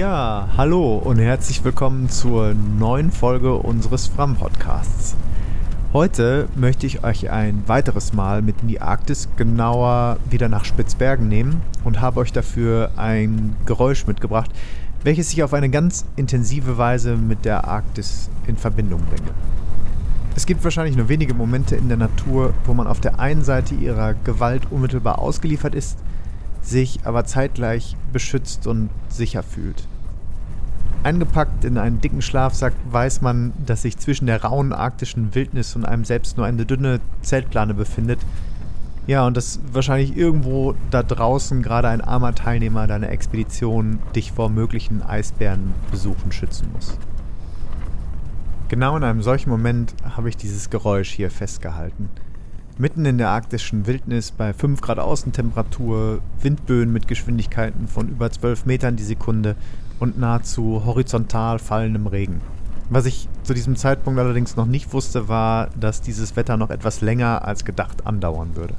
Ja, hallo und herzlich willkommen zur neuen Folge unseres Fram Podcasts. Heute möchte ich euch ein weiteres Mal mit in die Arktis, genauer wieder nach Spitzbergen nehmen und habe euch dafür ein Geräusch mitgebracht, welches ich auf eine ganz intensive Weise mit der Arktis in Verbindung bringe. Es gibt wahrscheinlich nur wenige Momente in der Natur, wo man auf der einen Seite ihrer Gewalt unmittelbar ausgeliefert ist, sich aber zeitgleich beschützt und sicher fühlt. Eingepackt in einen dicken Schlafsack weiß man, dass sich zwischen der rauen arktischen Wildnis und einem selbst nur eine dünne Zeltplane befindet. Ja, und dass wahrscheinlich irgendwo da draußen gerade ein armer Teilnehmer deiner Expedition dich vor möglichen Eisbärenbesuchen schützen muss. Genau in einem solchen Moment habe ich dieses Geräusch hier festgehalten. Mitten in der arktischen Wildnis bei 5 Grad Außentemperatur, Windböen mit Geschwindigkeiten von über 12 Metern die Sekunde und nahezu horizontal fallendem Regen. Was ich zu diesem Zeitpunkt allerdings noch nicht wusste, war, dass dieses Wetter noch etwas länger als gedacht andauern würde.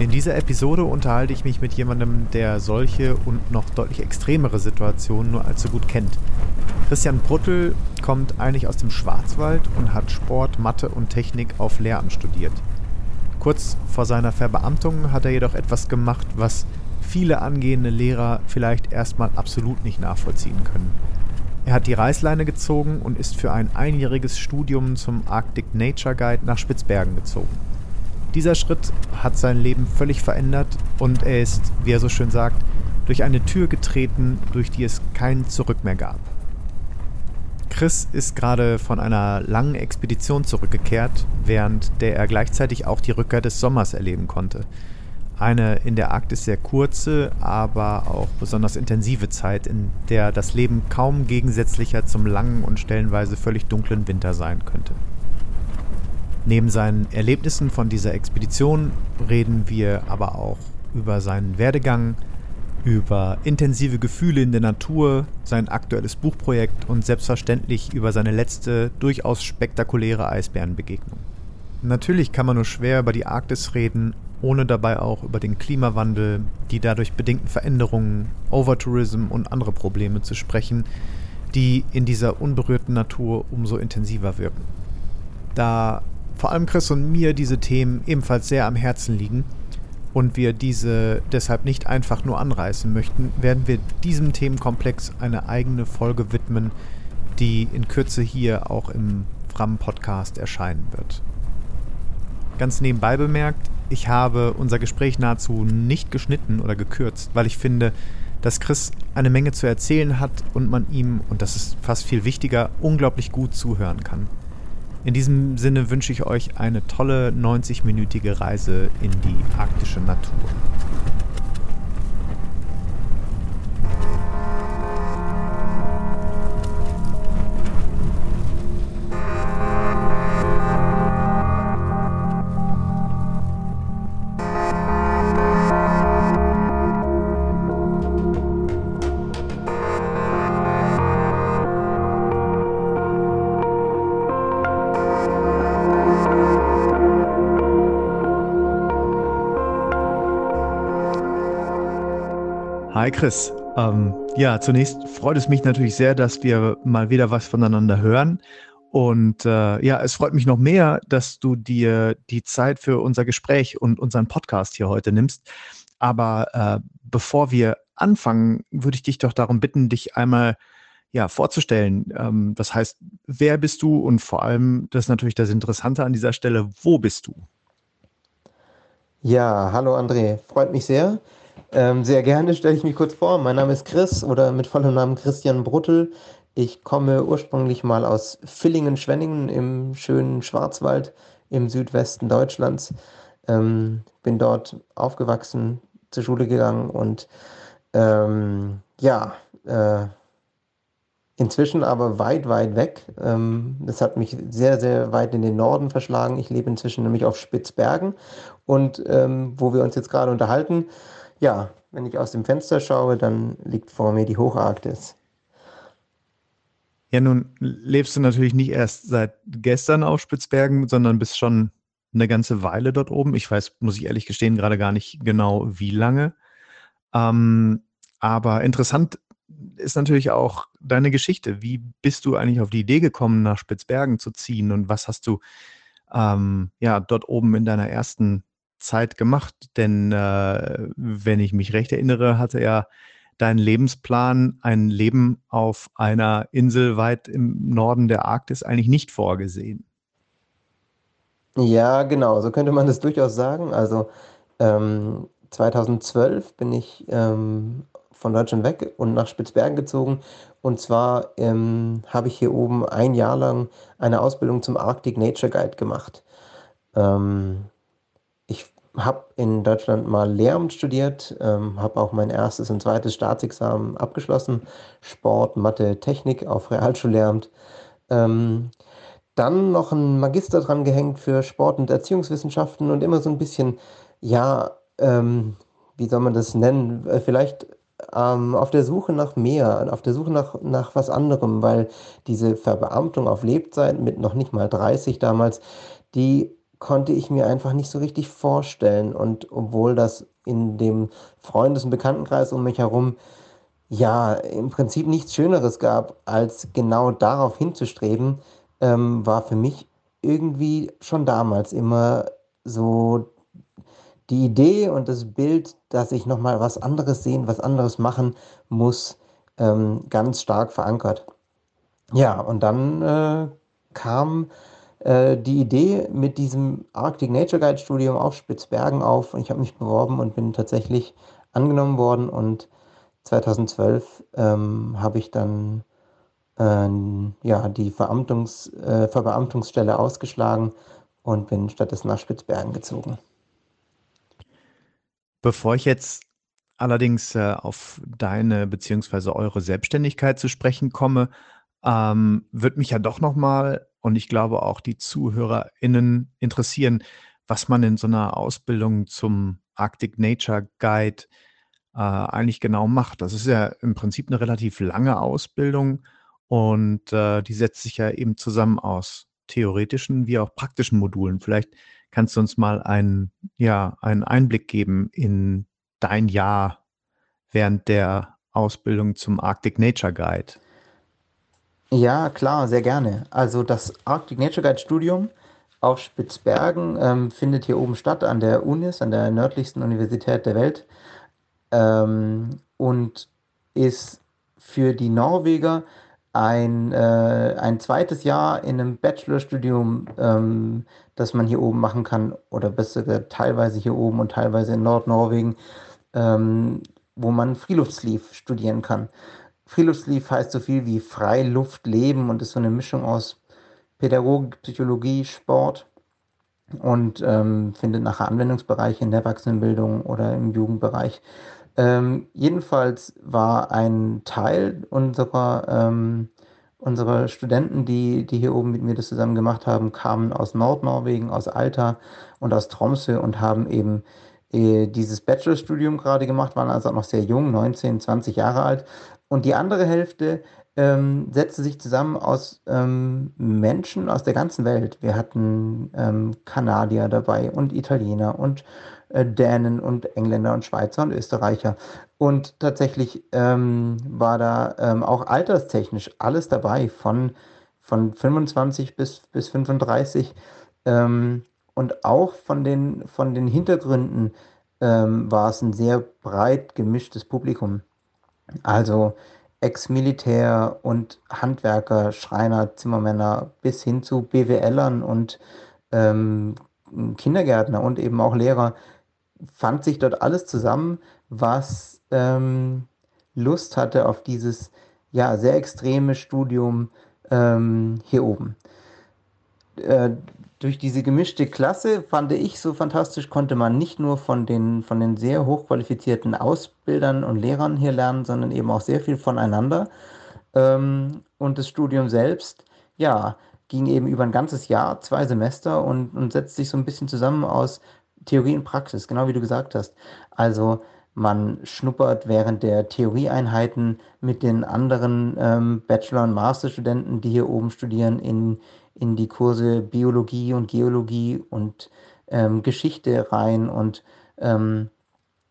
In dieser Episode unterhalte ich mich mit jemandem, der solche und noch deutlich extremere Situationen nur allzu gut kennt. Christian Bruttel kommt eigentlich aus dem Schwarzwald und hat Sport, Mathe und Technik auf Lehramt studiert. Kurz vor seiner Verbeamtung hat er jedoch etwas gemacht, was viele angehende Lehrer vielleicht erstmal absolut nicht nachvollziehen können. Er hat die Reißleine gezogen und ist für ein einjähriges Studium zum Arctic Nature Guide nach Spitzbergen gezogen. Dieser Schritt hat sein Leben völlig verändert und er ist, wie er so schön sagt, durch eine Tür getreten, durch die es kein Zurück mehr gab. Chris ist gerade von einer langen Expedition zurückgekehrt, während der er gleichzeitig auch die Rückkehr des Sommers erleben konnte. Eine in der Arktis sehr kurze, aber auch besonders intensive Zeit, in der das Leben kaum gegensätzlicher zum langen und stellenweise völlig dunklen Winter sein könnte. Neben seinen Erlebnissen von dieser Expedition reden wir aber auch über seinen Werdegang, über intensive Gefühle in der Natur, sein aktuelles Buchprojekt und selbstverständlich über seine letzte, durchaus spektakuläre Eisbärenbegegnung. Natürlich kann man nur schwer über die Arktis reden, ohne dabei auch über den Klimawandel, die dadurch bedingten Veränderungen, Overtourism und andere Probleme zu sprechen, die in dieser unberührten Natur umso intensiver wirken. Da vor allem Chris und mir diese Themen ebenfalls sehr am Herzen liegen, und wir diese deshalb nicht einfach nur anreißen möchten, werden wir diesem Themenkomplex eine eigene Folge widmen, die in Kürze hier auch im Fram-Podcast erscheinen wird. Ganz nebenbei bemerkt, ich habe unser Gespräch nahezu nicht geschnitten oder gekürzt, weil ich finde, dass Chris eine Menge zu erzählen hat und man ihm, und das ist fast viel wichtiger, unglaublich gut zuhören kann. In diesem Sinne wünsche ich euch eine tolle 90-minütige Reise in die arktische Natur. Hi Chris. Ähm, ja, zunächst freut es mich natürlich sehr, dass wir mal wieder was voneinander hören. Und äh, ja, es freut mich noch mehr, dass du dir die Zeit für unser Gespräch und unseren Podcast hier heute nimmst. Aber äh, bevor wir anfangen, würde ich dich doch darum bitten, dich einmal ja, vorzustellen. Ähm, das heißt, wer bist du und vor allem, das ist natürlich das Interessante an dieser Stelle, wo bist du? Ja, hallo André, freut mich sehr. Ähm, sehr gerne stelle ich mich kurz vor. Mein Name ist Chris oder mit vollem Namen Christian Bruttel. Ich komme ursprünglich mal aus Villingen-Schwenningen im schönen Schwarzwald im Südwesten Deutschlands. Ähm, bin dort aufgewachsen, zur Schule gegangen und ähm, ja, äh, inzwischen aber weit, weit weg. Ähm, das hat mich sehr, sehr weit in den Norden verschlagen. Ich lebe inzwischen nämlich auf Spitzbergen und ähm, wo wir uns jetzt gerade unterhalten, ja, wenn ich aus dem Fenster schaue, dann liegt vor mir die Hocharktis. Ja, nun lebst du natürlich nicht erst seit gestern auf Spitzbergen, sondern bist schon eine ganze Weile dort oben. Ich weiß, muss ich ehrlich gestehen, gerade gar nicht genau, wie lange. Ähm, aber interessant ist natürlich auch deine Geschichte. Wie bist du eigentlich auf die Idee gekommen, nach Spitzbergen zu ziehen und was hast du ähm, ja dort oben in deiner ersten Zeit gemacht? Denn äh, wenn ich mich recht erinnere, hatte ja dein Lebensplan ein Leben auf einer Insel weit im Norden der Arktis eigentlich nicht vorgesehen. Ja, genau, so könnte man das durchaus sagen. Also ähm, 2012 bin ich ähm, von Deutschland weg und nach Spitzbergen gezogen. Und zwar ähm, habe ich hier oben ein Jahr lang eine Ausbildung zum Arctic Nature Guide gemacht. Ähm, habe in Deutschland mal Lehramt studiert, ähm, habe auch mein erstes und zweites Staatsexamen abgeschlossen, Sport, Mathe, Technik auf Realschullehramt. Ähm, dann noch ein Magister dran gehängt für Sport- und Erziehungswissenschaften und immer so ein bisschen, ja, ähm, wie soll man das nennen? Äh, vielleicht ähm, auf der Suche nach mehr, auf der Suche nach, nach was anderem, weil diese Verbeamtung auf Lebzeit mit noch nicht mal 30 damals, die konnte ich mir einfach nicht so richtig vorstellen. Und obwohl das in dem Freundes- und Bekanntenkreis um mich herum ja im Prinzip nichts Schöneres gab, als genau darauf hinzustreben, ähm, war für mich irgendwie schon damals immer so die Idee und das Bild, dass ich nochmal was anderes sehen, was anderes machen muss, ähm, ganz stark verankert. Ja, und dann äh, kam äh, die Idee mit diesem Arctic Nature Guide Studium auf Spitzbergen auf und ich habe mich beworben und bin tatsächlich angenommen worden und 2012 ähm, habe ich dann äh, ja, die Veramtungs, äh, Verbeamtungsstelle ausgeschlagen und bin stattdessen nach Spitzbergen gezogen. Bevor ich jetzt allerdings äh, auf deine beziehungsweise eure Selbstständigkeit zu sprechen komme, ähm, wird mich ja doch nochmal und ich glaube auch die ZuhörerInnen interessieren, was man in so einer Ausbildung zum Arctic Nature Guide äh, eigentlich genau macht. Das ist ja im Prinzip eine relativ lange Ausbildung und äh, die setzt sich ja eben zusammen aus theoretischen wie auch praktischen Modulen. Vielleicht kannst du uns mal einen, ja, einen Einblick geben in dein Jahr während der Ausbildung zum Arctic Nature Guide. Ja, klar, sehr gerne. Also das Arctic Nature Guide Studium auf Spitzbergen ähm, findet hier oben statt an der UNIS, an der nördlichsten Universität der Welt ähm, und ist für die Norweger ein, äh, ein zweites Jahr in einem Bachelorstudium, ähm, das man hier oben machen kann, oder besser gesagt teilweise hier oben und teilweise in Nordnorwegen, ähm, wo man Freeluftsleaf studieren kann. Freeluftsleaf heißt so viel wie Freiluft leben und ist so eine Mischung aus Pädagogik, Psychologie, Sport und ähm, findet nachher Anwendungsbereiche in der Erwachsenenbildung oder im Jugendbereich. Ähm, jedenfalls war ein Teil unserer, ähm, unserer Studenten, die, die hier oben mit mir das zusammen gemacht haben, kamen aus Nordnorwegen, aus Alta und aus Tromsø und haben eben äh, dieses Bachelorstudium gerade gemacht, waren also auch noch sehr jung, 19, 20 Jahre alt. Und die andere Hälfte ähm, setzte sich zusammen aus ähm, Menschen aus der ganzen Welt. Wir hatten ähm, Kanadier dabei und Italiener und äh, Dänen und Engländer und Schweizer und Österreicher. Und tatsächlich ähm, war da ähm, auch alterstechnisch alles dabei, von, von 25 bis, bis 35. Ähm, und auch von den, von den Hintergründen war es ein sehr breit gemischtes Publikum. Also Ex-Militär und Handwerker, Schreiner, Zimmermänner bis hin zu BWLern und ähm, Kindergärtner und eben auch Lehrer fand sich dort alles zusammen, was ähm, Lust hatte auf dieses ja, sehr extreme Studium ähm, hier oben. Äh, durch diese gemischte Klasse fand ich so fantastisch, konnte man nicht nur von den, von den sehr hochqualifizierten Ausbildern und Lehrern hier lernen, sondern eben auch sehr viel voneinander. Ähm, und das Studium selbst, ja, ging eben über ein ganzes Jahr, zwei Semester und, und setzt sich so ein bisschen zusammen aus Theorie und Praxis, genau wie du gesagt hast. Also man schnuppert während der Theorieeinheiten mit den anderen ähm, Bachelor- und Masterstudenten, die hier oben studieren, in, in die Kurse Biologie und Geologie und ähm, Geschichte rein und ähm,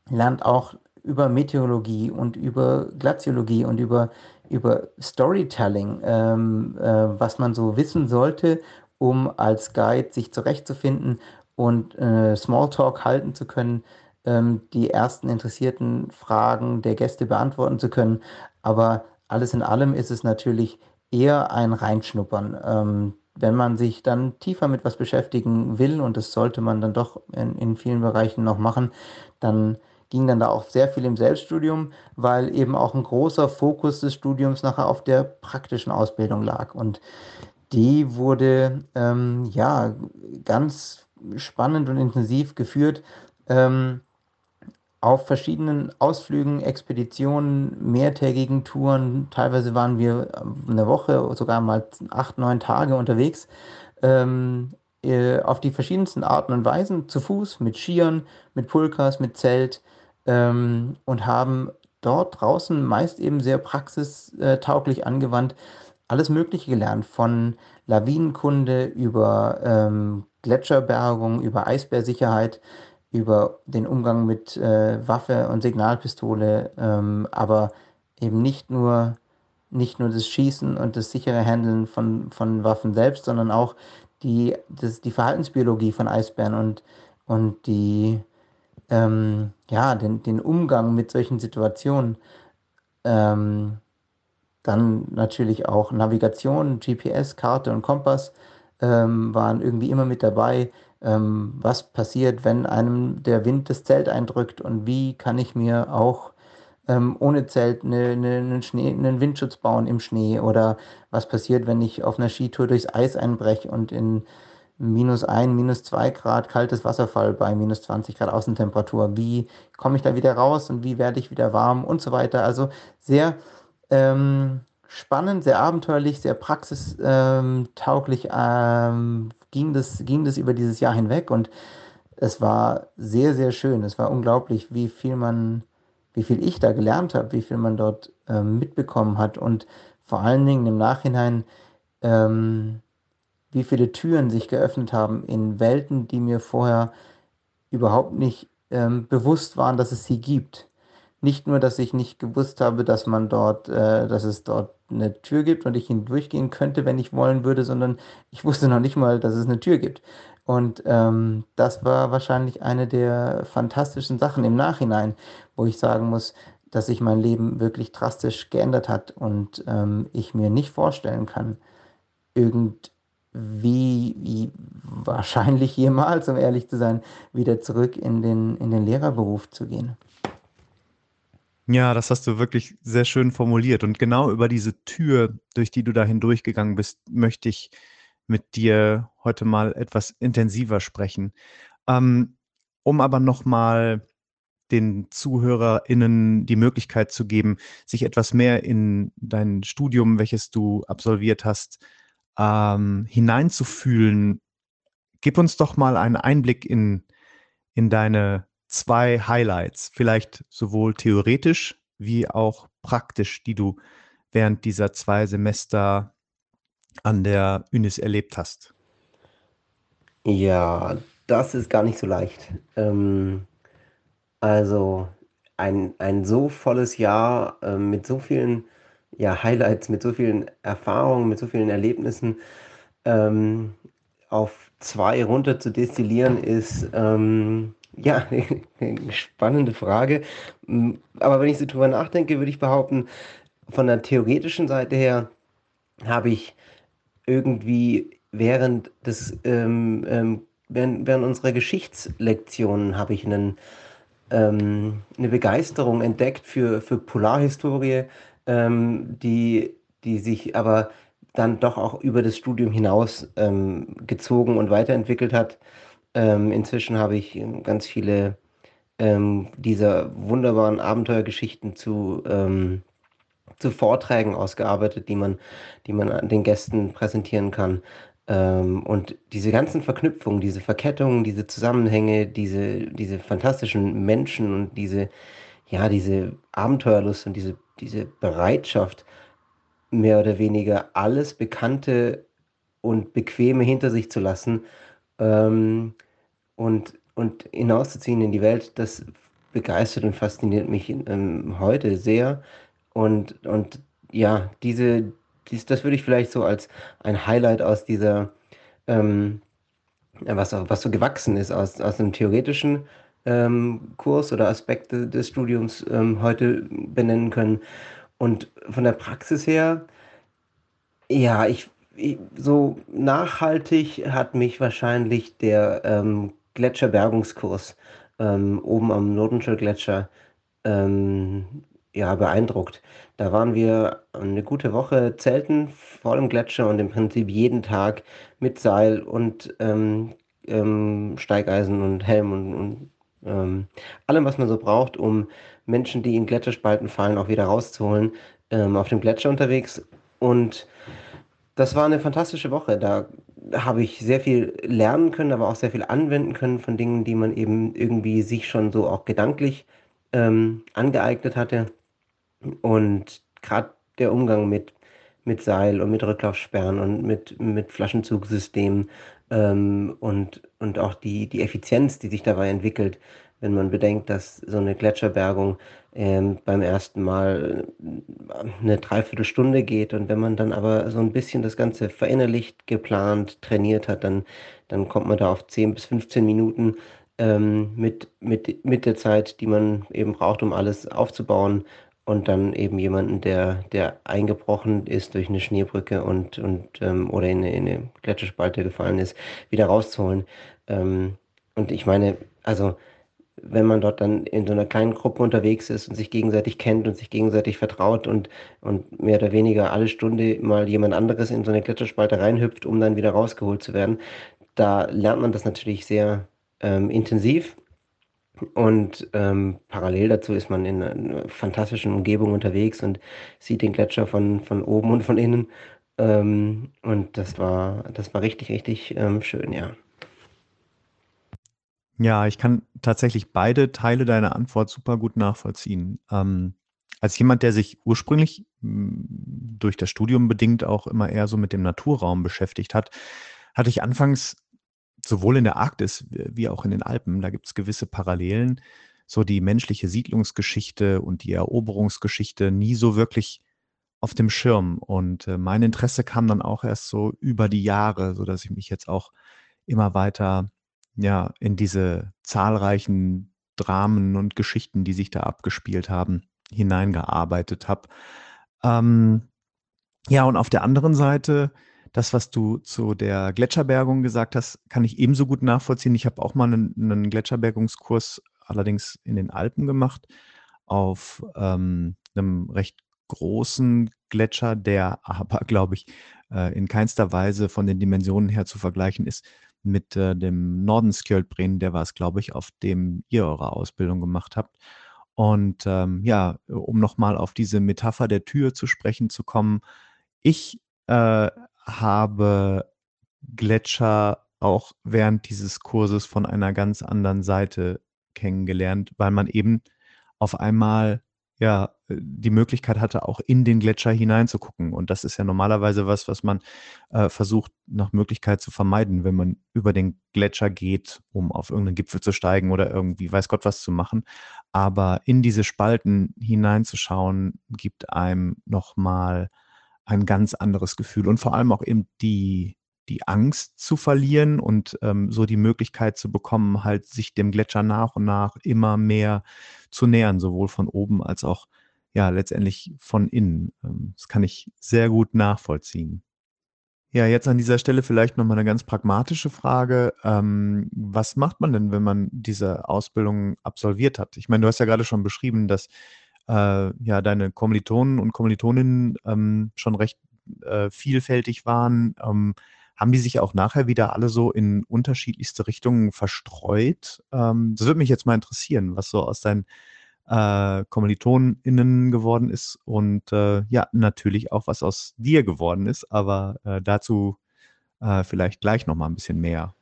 lernt auch über Meteorologie und über Glaziologie und über, über Storytelling, ähm, äh, was man so wissen sollte, um als Guide sich zurechtzufinden und äh, Smalltalk halten zu können, ähm, die ersten interessierten Fragen der Gäste beantworten zu können. Aber alles in allem ist es natürlich eher ein Reinschnuppern. Ähm, wenn man sich dann tiefer mit was beschäftigen will, und das sollte man dann doch in, in vielen Bereichen noch machen, dann ging dann da auch sehr viel im Selbststudium, weil eben auch ein großer Fokus des Studiums nachher auf der praktischen Ausbildung lag. Und die wurde ähm, ja ganz spannend und intensiv geführt. Ähm, auf verschiedenen Ausflügen, Expeditionen, mehrtägigen Touren. Teilweise waren wir eine Woche, sogar mal acht, neun Tage unterwegs. Ähm, äh, auf die verschiedensten Arten und Weisen, zu Fuß, mit Skiern, mit Pulkas, mit Zelt ähm, und haben dort draußen meist eben sehr praxistauglich angewandt alles Mögliche gelernt, von Lawinenkunde über ähm, Gletscherbergung, über Eisbärsicherheit, über den Umgang mit äh, Waffe und Signalpistole, ähm, aber eben nicht nur, nicht nur das Schießen und das sichere Handeln von, von Waffen selbst, sondern auch die, das, die Verhaltensbiologie von Eisbären und, und die, ähm, ja, den, den Umgang mit solchen Situationen. Ähm, dann natürlich auch Navigation, GPS, Karte und Kompass ähm, waren irgendwie immer mit dabei ähm, was passiert, wenn einem der Wind das Zelt eindrückt und wie kann ich mir auch ähm, ohne Zelt eine, eine, einen, Schnee, einen Windschutz bauen im Schnee oder was passiert, wenn ich auf einer Skitour durchs Eis einbreche und in minus ein, minus zwei Grad kaltes Wasserfall bei minus 20 Grad Außentemperatur. Wie komme ich da wieder raus und wie werde ich wieder warm und so weiter. Also sehr ähm, spannend, sehr abenteuerlich, sehr praxistauglich ähm, ging, das, ging das über dieses Jahr hinweg und es war sehr, sehr schön. Es war unglaublich, wie viel man, wie viel ich da gelernt habe, wie viel man dort ähm, mitbekommen hat und vor allen Dingen im Nachhinein, ähm, wie viele Türen sich geöffnet haben in Welten, die mir vorher überhaupt nicht ähm, bewusst waren, dass es sie gibt. Nicht nur, dass ich nicht gewusst habe, dass man dort, äh, dass es dort eine Tür gibt und ich hindurchgehen könnte, wenn ich wollen würde, sondern ich wusste noch nicht mal, dass es eine Tür gibt. Und ähm, das war wahrscheinlich eine der fantastischen Sachen im Nachhinein, wo ich sagen muss, dass sich mein Leben wirklich drastisch geändert hat und ähm, ich mir nicht vorstellen kann, irgendwie wie wahrscheinlich jemals, um ehrlich zu sein, wieder zurück in den, in den Lehrerberuf zu gehen. Ja, das hast du wirklich sehr schön formuliert. Und genau über diese Tür, durch die du da hindurchgegangen bist, möchte ich mit dir heute mal etwas intensiver sprechen. Ähm, um aber nochmal den ZuhörerInnen die Möglichkeit zu geben, sich etwas mehr in dein Studium, welches du absolviert hast, ähm, hineinzufühlen. Gib uns doch mal einen Einblick in, in deine zwei Highlights, vielleicht sowohl theoretisch wie auch praktisch, die du während dieser zwei Semester an der Unis erlebt hast? Ja, das ist gar nicht so leicht. Ähm, also ein, ein so volles Jahr äh, mit so vielen ja, Highlights, mit so vielen Erfahrungen, mit so vielen Erlebnissen ähm, auf zwei runter zu destillieren, ist ähm, ja, eine spannende Frage. Mm, aber wenn ich so drüber nachdenke, würde ich behaupten, von der theoretischen Seite her habe ich irgendwie während des ähm, ähm, während, während unserer Geschichtslektionen habe ich einen, ähm, eine Begeisterung entdeckt für, für Polarhistorie, ähm, die, die sich aber dann doch auch über das Studium hinaus ähm, gezogen und weiterentwickelt hat. Ähm, inzwischen habe ich ähm, ganz viele ähm, dieser wunderbaren Abenteuergeschichten zu, ähm, zu Vorträgen ausgearbeitet, die man, die man den Gästen präsentieren kann. Ähm, und diese ganzen Verknüpfungen, diese Verkettungen, diese Zusammenhänge, diese, diese fantastischen Menschen und diese, ja, diese Abenteuerlust und diese, diese Bereitschaft, mehr oder weniger alles Bekannte und Bequeme hinter sich zu lassen ähm, und, und hinauszuziehen in die Welt, das begeistert und fasziniert mich ähm, heute sehr. Und, und ja, diese, dies, das würde ich vielleicht so als ein Highlight aus dieser, ähm, was, was so gewachsen ist aus, aus einem theoretischen ähm, Kurs oder Aspekte des Studiums ähm, heute benennen können. Und von der Praxis her, ja, ich so nachhaltig hat mich wahrscheinlich der ähm, Gletscherbergungskurs ähm, oben am Nordenschel Gletscher ähm, ja, beeindruckt. Da waren wir eine gute Woche zelten vor dem Gletscher und im Prinzip jeden Tag mit Seil und ähm, ähm, Steigeisen und Helm und, und ähm, allem, was man so braucht, um Menschen, die in Gletscherspalten fallen, auch wieder rauszuholen, ähm, auf dem Gletscher unterwegs. Und das war eine fantastische Woche. Da habe ich sehr viel lernen können, aber auch sehr viel anwenden können von Dingen, die man eben irgendwie sich schon so auch gedanklich ähm, angeeignet hatte. Und gerade der Umgang mit, mit Seil und mit Rücklaufsperren und mit, mit Flaschenzugsystemen ähm, und, und auch die, die Effizienz, die sich dabei entwickelt, wenn man bedenkt, dass so eine Gletscherbergung ähm, beim ersten Mal äh, eine Dreiviertelstunde geht und wenn man dann aber so ein bisschen das Ganze verinnerlicht, geplant, trainiert hat, dann, dann kommt man da auf 10 bis 15 Minuten ähm, mit, mit, mit der Zeit, die man eben braucht, um alles aufzubauen und dann eben jemanden, der, der eingebrochen ist durch eine Schneebrücke und, und ähm, oder in eine, in eine Gletscherspalte gefallen ist, wieder rauszuholen. Ähm, und ich meine, also wenn man dort dann in so einer kleinen Gruppe unterwegs ist und sich gegenseitig kennt und sich gegenseitig vertraut und, und mehr oder weniger alle Stunde mal jemand anderes in so eine Gletscherspalte reinhüpft, um dann wieder rausgeholt zu werden, da lernt man das natürlich sehr ähm, intensiv. Und ähm, parallel dazu ist man in einer fantastischen Umgebung unterwegs und sieht den Gletscher von, von oben und von innen. Ähm, und das war, das war richtig, richtig ähm, schön, ja. Ja, ich kann tatsächlich beide Teile deiner Antwort super gut nachvollziehen. Ähm, als jemand, der sich ursprünglich hm, durch das Studium bedingt auch immer eher so mit dem Naturraum beschäftigt hat, hatte ich anfangs sowohl in der Arktis wie auch in den Alpen, da gibt es gewisse Parallelen, so die menschliche Siedlungsgeschichte und die Eroberungsgeschichte nie so wirklich auf dem Schirm. Und äh, mein Interesse kam dann auch erst so über die Jahre, so dass ich mich jetzt auch immer weiter ja, in diese zahlreichen Dramen und Geschichten, die sich da abgespielt haben, hineingearbeitet habe. Ähm, ja, und auf der anderen Seite, das, was du zu der Gletscherbergung gesagt hast, kann ich ebenso gut nachvollziehen. Ich habe auch mal einen, einen, Gletscherbergungskurs allerdings in den Alpen gemacht, auf ähm, einem recht großen Gletscher, der aber, glaube ich, äh, in keinster Weise von den Dimensionen her zu vergleichen ist mit äh, dem Nordenskjöldbren, der war es, glaube ich, auf dem ihr eure Ausbildung gemacht habt. Und ähm, ja, um nochmal auf diese Metapher der Tür zu sprechen zu kommen, ich äh, habe Gletscher auch während dieses Kurses von einer ganz anderen Seite kennengelernt, weil man eben auf einmal ja, äh, die Möglichkeit hatte, auch in den Gletscher hineinzugucken. Und das ist ja normalerweise was, was man äh, versucht, nach Möglichkeit zu vermeiden, wenn man über den Gletscher geht, um auf irgendeinen Gipfel zu steigen oder irgendwie weiß Gott was zu machen. Aber in diese Spalten hineinzuschauen, gibt einem nochmal ein ganz anderes Gefühl und vor allem auch eben die, die Angst zu verlieren und ähm, so die Möglichkeit zu bekommen, halt sich dem Gletscher nach und nach immer mehr zu nähern, sowohl von oben als auch ja letztendlich von innen. Ähm, das kann ich sehr gut nachvollziehen. Ja, jetzt an dieser Stelle vielleicht nochmal eine ganz pragmatische Frage. Ähm, was macht man denn, wenn man diese Ausbildung absolviert hat? Ich meine, du hast ja gerade schon beschrieben, dass äh, ja deine Kommilitonen und Kommilitoninnen ähm, schon recht äh, vielfältig waren. Haben die sich auch nachher wieder alle so in unterschiedlichste Richtungen verstreut? Ähm, das würde mich jetzt mal interessieren, was so aus deinen äh, KommilitonInnen geworden ist und äh, ja, natürlich auch, was aus dir geworden ist, aber äh, dazu äh, vielleicht gleich nochmal ein bisschen mehr.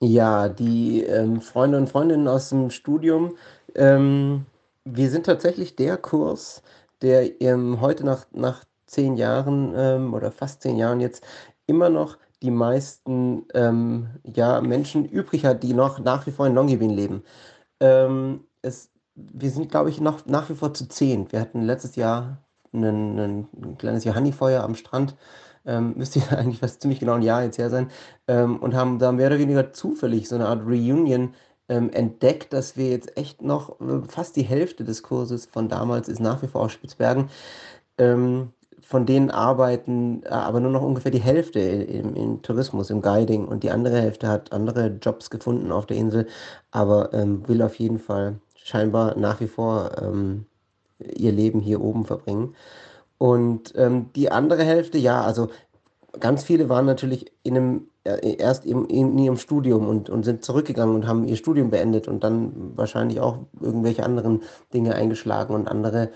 Ja, die ähm, Freunde und Freundinnen aus dem Studium, ähm, wir sind tatsächlich der Kurs, der ähm, heute nach, nach zehn Jahren ähm, oder fast zehn Jahren jetzt immer noch die meisten ähm, ja, Menschen übrig hat, die noch nach wie vor in Longyearbyen leben. Ähm, es wir sind, glaube ich, noch nach wie vor zu zehn. Wir hatten letztes Jahr ein, ein kleines Johannifeuer am Strand. Ähm, müsste eigentlich fast ziemlich genau ein Jahr jetzt her sein. Ähm, und haben da mehr oder weniger zufällig so eine Art Reunion ähm, entdeckt, dass wir jetzt echt noch äh, fast die Hälfte des Kurses von damals ist nach wie vor aus Spitzbergen. Ähm, von denen arbeiten äh, aber nur noch ungefähr die Hälfte im, im, Tourismus, im Guiding und die andere Hälfte hat andere Jobs gefunden auf der Insel, aber ähm, will auf jeden Fall scheinbar nach wie vor ähm, ihr Leben hier oben verbringen. Und ähm, die andere Hälfte, ja, also ganz viele waren natürlich in einem, äh, erst im, in ihrem Studium und, und sind zurückgegangen und haben ihr Studium beendet und dann wahrscheinlich auch irgendwelche anderen Dinge eingeschlagen und andere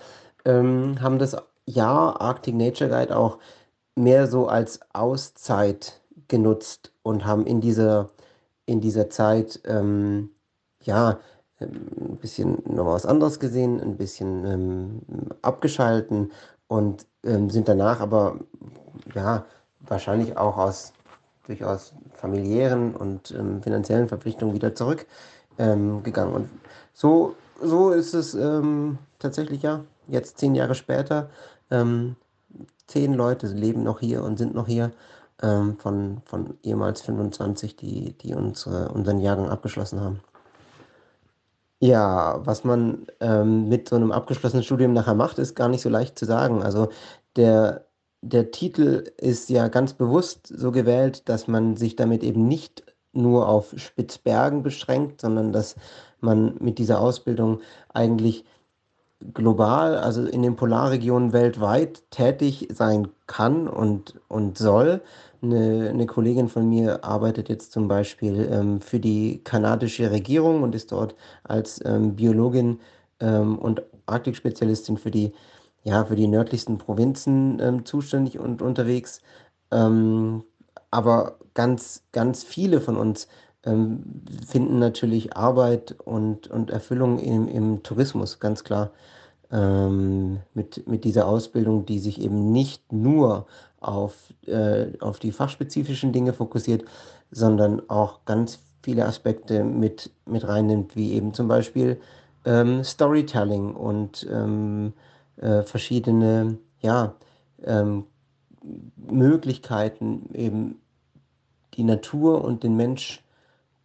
ähm, haben das Jahr Arctic Nature Guide auch mehr so als Auszeit genutzt und haben in dieser, in dieser Zeit ähm, ja ein bisschen noch was anderes gesehen, ein bisschen ähm, abgeschalten und ähm, sind danach aber ja wahrscheinlich auch aus durchaus familiären und ähm, finanziellen Verpflichtungen wieder zurückgegangen. Ähm, und so, so ist es ähm, tatsächlich ja, jetzt zehn Jahre später. Ähm, zehn Leute leben noch hier und sind noch hier von, von ehemals 25, die, die unsere, unseren Jahrgang abgeschlossen haben. Ja, was man ähm, mit so einem abgeschlossenen Studium nachher macht, ist gar nicht so leicht zu sagen. Also der, der Titel ist ja ganz bewusst so gewählt, dass man sich damit eben nicht nur auf Spitzbergen beschränkt, sondern dass man mit dieser Ausbildung eigentlich global, also in den Polarregionen weltweit tätig sein kann und, und soll. Eine, eine Kollegin von mir arbeitet jetzt zum Beispiel ähm, für die kanadische Regierung und ist dort als ähm, Biologin ähm, und Arktikspezialistin für die, ja, für die nördlichsten Provinzen ähm, zuständig und unterwegs. Ähm, aber ganz, ganz viele von uns ähm, finden natürlich Arbeit und, und Erfüllung im, im Tourismus, ganz klar. mit, mit dieser Ausbildung, die sich eben nicht nur auf, äh, auf die fachspezifischen Dinge fokussiert, sondern auch ganz viele Aspekte mit, mit reinnimmt, wie eben zum Beispiel ähm, Storytelling und ähm, äh, verschiedene ja, ähm, Möglichkeiten, eben die Natur und den Mensch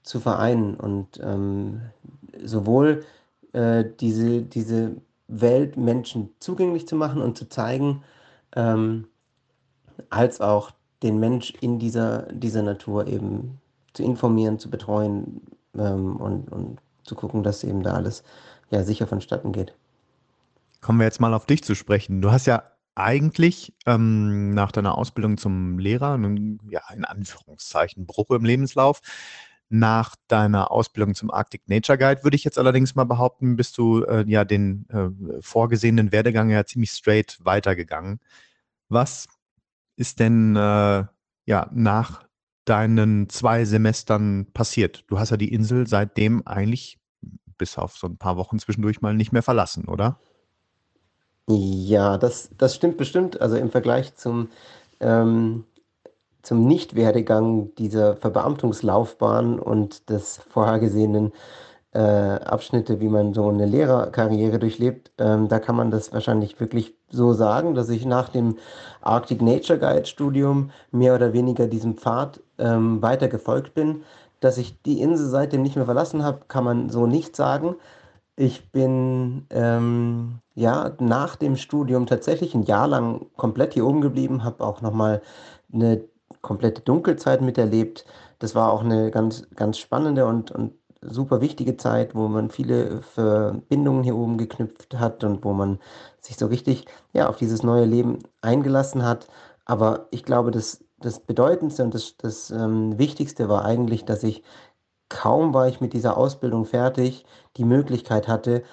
zu vereinen und ähm, sowohl äh, diese, diese Welt Menschen zugänglich zu machen und zu zeigen, ähm, als auch den Mensch in dieser, dieser Natur eben zu informieren, zu betreuen ähm, und, und zu gucken, dass eben da alles ja sicher vonstatten geht. Kommen wir jetzt mal auf dich zu sprechen. Du hast ja eigentlich ähm, nach deiner Ausbildung zum Lehrer, ja, in Anführungszeichen, Bruch im Lebenslauf. Nach deiner Ausbildung zum Arctic Nature Guide würde ich jetzt allerdings mal behaupten, bist du äh, ja den äh, vorgesehenen Werdegang ja ziemlich straight weitergegangen. Was ist denn äh, ja nach deinen zwei Semestern passiert? Du hast ja die Insel seitdem eigentlich bis auf so ein paar Wochen zwischendurch mal nicht mehr verlassen, oder? Ja, das, das stimmt bestimmt. Also im Vergleich zum, ähm, zum Nichtwerdegang dieser Verbeamtungslaufbahn und des vorhergesehenen äh, Abschnitte, wie man so eine Lehrerkarriere durchlebt, ähm, da kann man das wahrscheinlich wirklich so sagen, dass ich nach dem Arctic Nature Guide Studium mehr oder weniger diesem Pfad ähm, weiter gefolgt bin. Dass ich die Insel seitdem nicht mehr verlassen habe, kann man so nicht sagen. Ich bin ähm, ja nach dem Studium tatsächlich ein Jahr lang komplett hier oben geblieben, habe auch nochmal eine komplette Dunkelzeit miterlebt. Das war auch eine ganz, ganz spannende und, und super wichtige Zeit, wo man viele Verbindungen hier oben geknüpft hat und wo man sich so richtig ja, auf dieses neue Leben eingelassen hat. Aber ich glaube, das, das Bedeutendste und das, das ähm, Wichtigste war eigentlich, dass ich kaum war ich mit dieser Ausbildung fertig, die Möglichkeit hatte,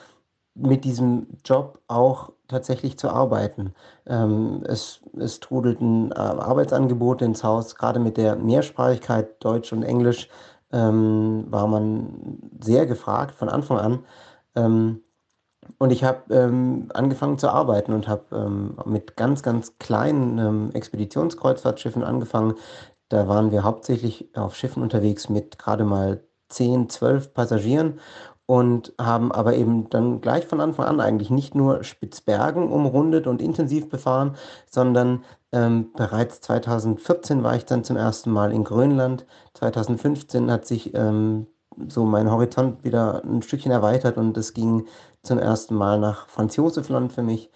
mit diesem Job auch tatsächlich zu arbeiten. Ähm, es, es trudelten äh, Arbeitsangebote ins Haus, gerade mit der Mehrsprachigkeit Deutsch und Englisch ähm, war man sehr gefragt von Anfang an. Ähm, und ich habe ähm, angefangen zu arbeiten und habe ähm, mit ganz, ganz kleinen ähm, Expeditionskreuzfahrtschiffen angefangen. Da waren wir hauptsächlich auf Schiffen unterwegs mit gerade mal 10, 12 Passagieren und haben aber eben dann gleich von Anfang an eigentlich nicht nur Spitzbergen umrundet und intensiv befahren, sondern ähm, bereits 2014 war ich dann zum ersten Mal in Grönland. 2015 hat sich ähm, so mein Horizont wieder ein Stückchen erweitert und es ging zum ersten Mal nach Franz Josefland für mich.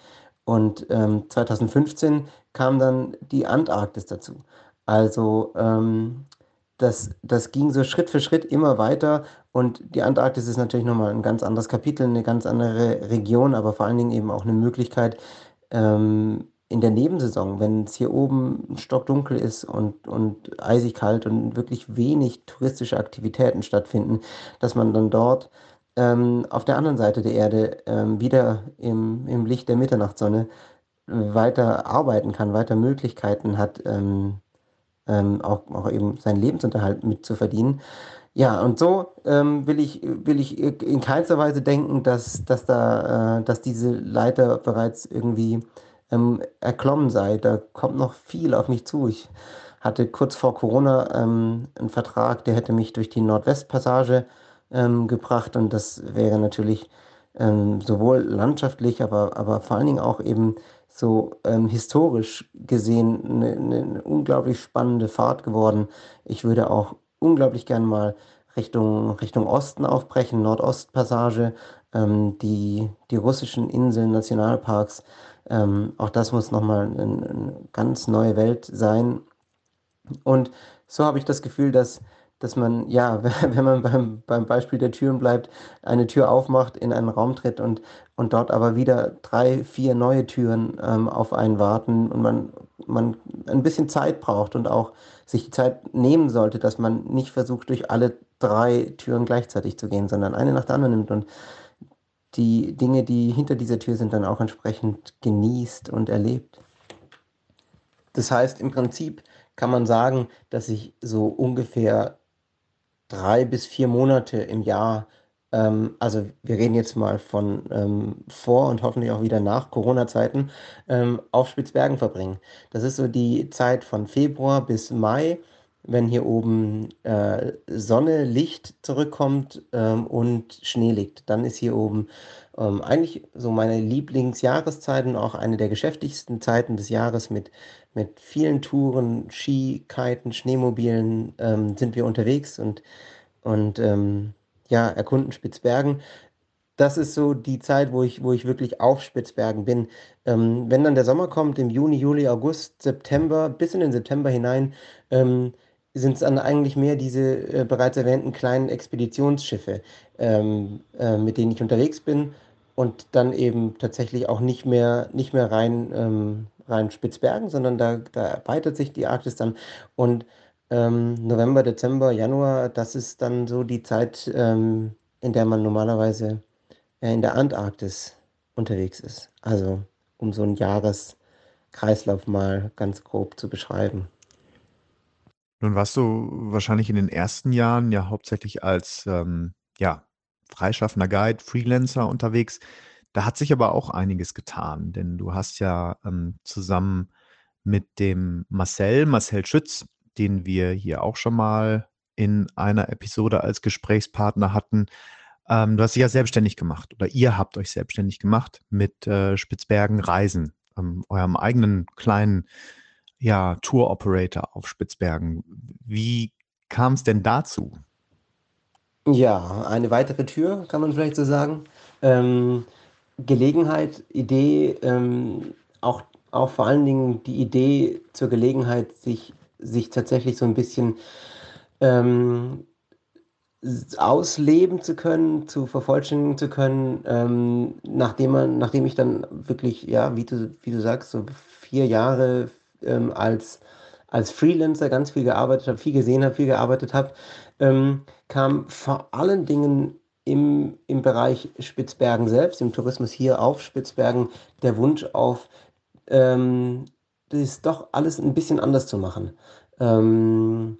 Und ähm, 2015 kam dann die Antarktis dazu. Also ähm, das, das ging so Schritt für Schritt immer weiter und die Antarktis ist natürlich nochmal ein ganz anderes Kapitel, eine ganz andere Region, aber vor allen Dingen eben auch eine Möglichkeit, ähm, in der Nebensaison, wenn es hier oben stockdunkel ist und, und eisig kalt und wirklich wenig touristische Aktivitäten stattfinden, dass man dann dort ähm, auf der anderen Seite der Erde ähm, wieder im, im Licht der Mitternachtssonne weiter arbeiten kann, weiter Möglichkeiten hat, ähm, ähm, auch, auch eben seinen Lebensunterhalt mit zu verdienen. Ja, und so ähm, will ich, will ich in keinster Weise denken, dass, dass, da, äh, dass diese Leiter bereits irgendwie ähm, erklommen sei. Da kommt noch viel auf mich zu. Ich hatte kurz vor Corona ähm, einen Vertrag, der hätte mich durch die Nordwestpassage ähm, gebracht und das wäre natürlich ähm, sowohl landschaftlich, aber, aber vor allen Dingen auch eben so ähm, historisch gesehen eine, eine, unglaublich spannende Fahrt geworden. Ich würde auch unglaublich gern mal Richtung, Richtung Osten aufbrechen, Nordostpassage, ähm, die, die russischen Inseln, Nationalparks. Ähm, auch das muss nochmal eine, eine ganz neue Welt sein. Und so habe ich das Gefühl, dass dass man, ja, wenn man beim, beim Beispiel der Türen bleibt, eine Tür aufmacht, in einen Raum tritt und, und dort aber wieder drei, vier neue Türen ähm, auf einen warten und man, man ein bisschen Zeit braucht und auch sich die Zeit nehmen sollte, dass man nicht versucht, durch alle drei Türen gleichzeitig zu gehen, sondern eine nach der anderen nimmt und die Dinge, die hinter dieser Tür sind, dann auch entsprechend genießt und erlebt. Das heißt, im Prinzip kann man sagen, dass ich so ungefähr drei bis vier Monate im Jahr, ähm, also wir reden jetzt mal von ähm, vor und hoffentlich auch wieder nach Corona-Zeiten, ähm, auf Spitzbergen verbringen. Das ist so die Zeit von Februar bis Mai, wenn hier oben äh, Sonne, Licht zurückkommt ähm, und Schnee liegt. Dann ist hier oben ähm, eigentlich so meine Lieblingsjahreszeit und auch eine der geschäftigsten Zeiten des Jahres mit, mit vielen Touren, Ski, Kiten, Schneemobilen ähm, sind wir unterwegs und, und ja, erkunden Spitzbergen. Das ist so die Zeit, wo ich, wo ich wirklich auf Spitzbergen bin. Ähm, wenn dann der Sommer kommt, im Juni, Juli, August, September, bis in den September hinein, ähm, sind es dann eigentlich mehr diese äh, bereits erwähnten kleinen Expeditionsschiffe, ähm, äh, mit denen ich unterwegs bin und dann eben tatsächlich auch nicht mehr, nicht mehr rein, ähm, rein Spitzbergen, sondern da, da erweitert sich die Arktis dann. Und ähm, November, Dezember, Januar, das ist dann so die Zeit, ähm, in der man normalerweise äh, in der Antarktis unterwegs ist. Also um so einen Jahreskreislauf mal ganz grob zu beschreiben. Nun warst du wahrscheinlich in den ersten Jahren ja hauptsächlich als ähm, ja, freischaffender Guide, Freelancer unterwegs. Da hat sich aber auch einiges getan, denn du hast ja ähm, zusammen mit dem Marcel, Marcel Schütz, den wir hier auch schon mal in einer Episode als Gesprächspartner hatten, ähm, du hast dich ja selbstständig gemacht oder ihr habt euch selbstständig gemacht mit äh, Spitzbergen Reisen, ähm, eurem eigenen kleinen ja, Tour Operator auf Spitzbergen. Wie kam es denn dazu? Ja, eine weitere Tür, kann man vielleicht so sagen. Ähm, Gelegenheit, Idee, ähm, auch, auch vor allen Dingen die Idee zur Gelegenheit, sich, sich tatsächlich so ein bisschen ähm, ausleben zu können, zu vervollständigen zu können, ähm, nachdem man, nachdem ich dann wirklich, ja, wie du, wie du sagst, so vier Jahre ähm, als, als Freelancer ganz viel gearbeitet habe, viel gesehen habe, viel gearbeitet habe, ähm, kam vor allen Dingen im, im Bereich Spitzbergen selbst, im Tourismus hier auf Spitzbergen, der Wunsch auf, ähm, das doch alles ein bisschen anders zu machen. Ähm,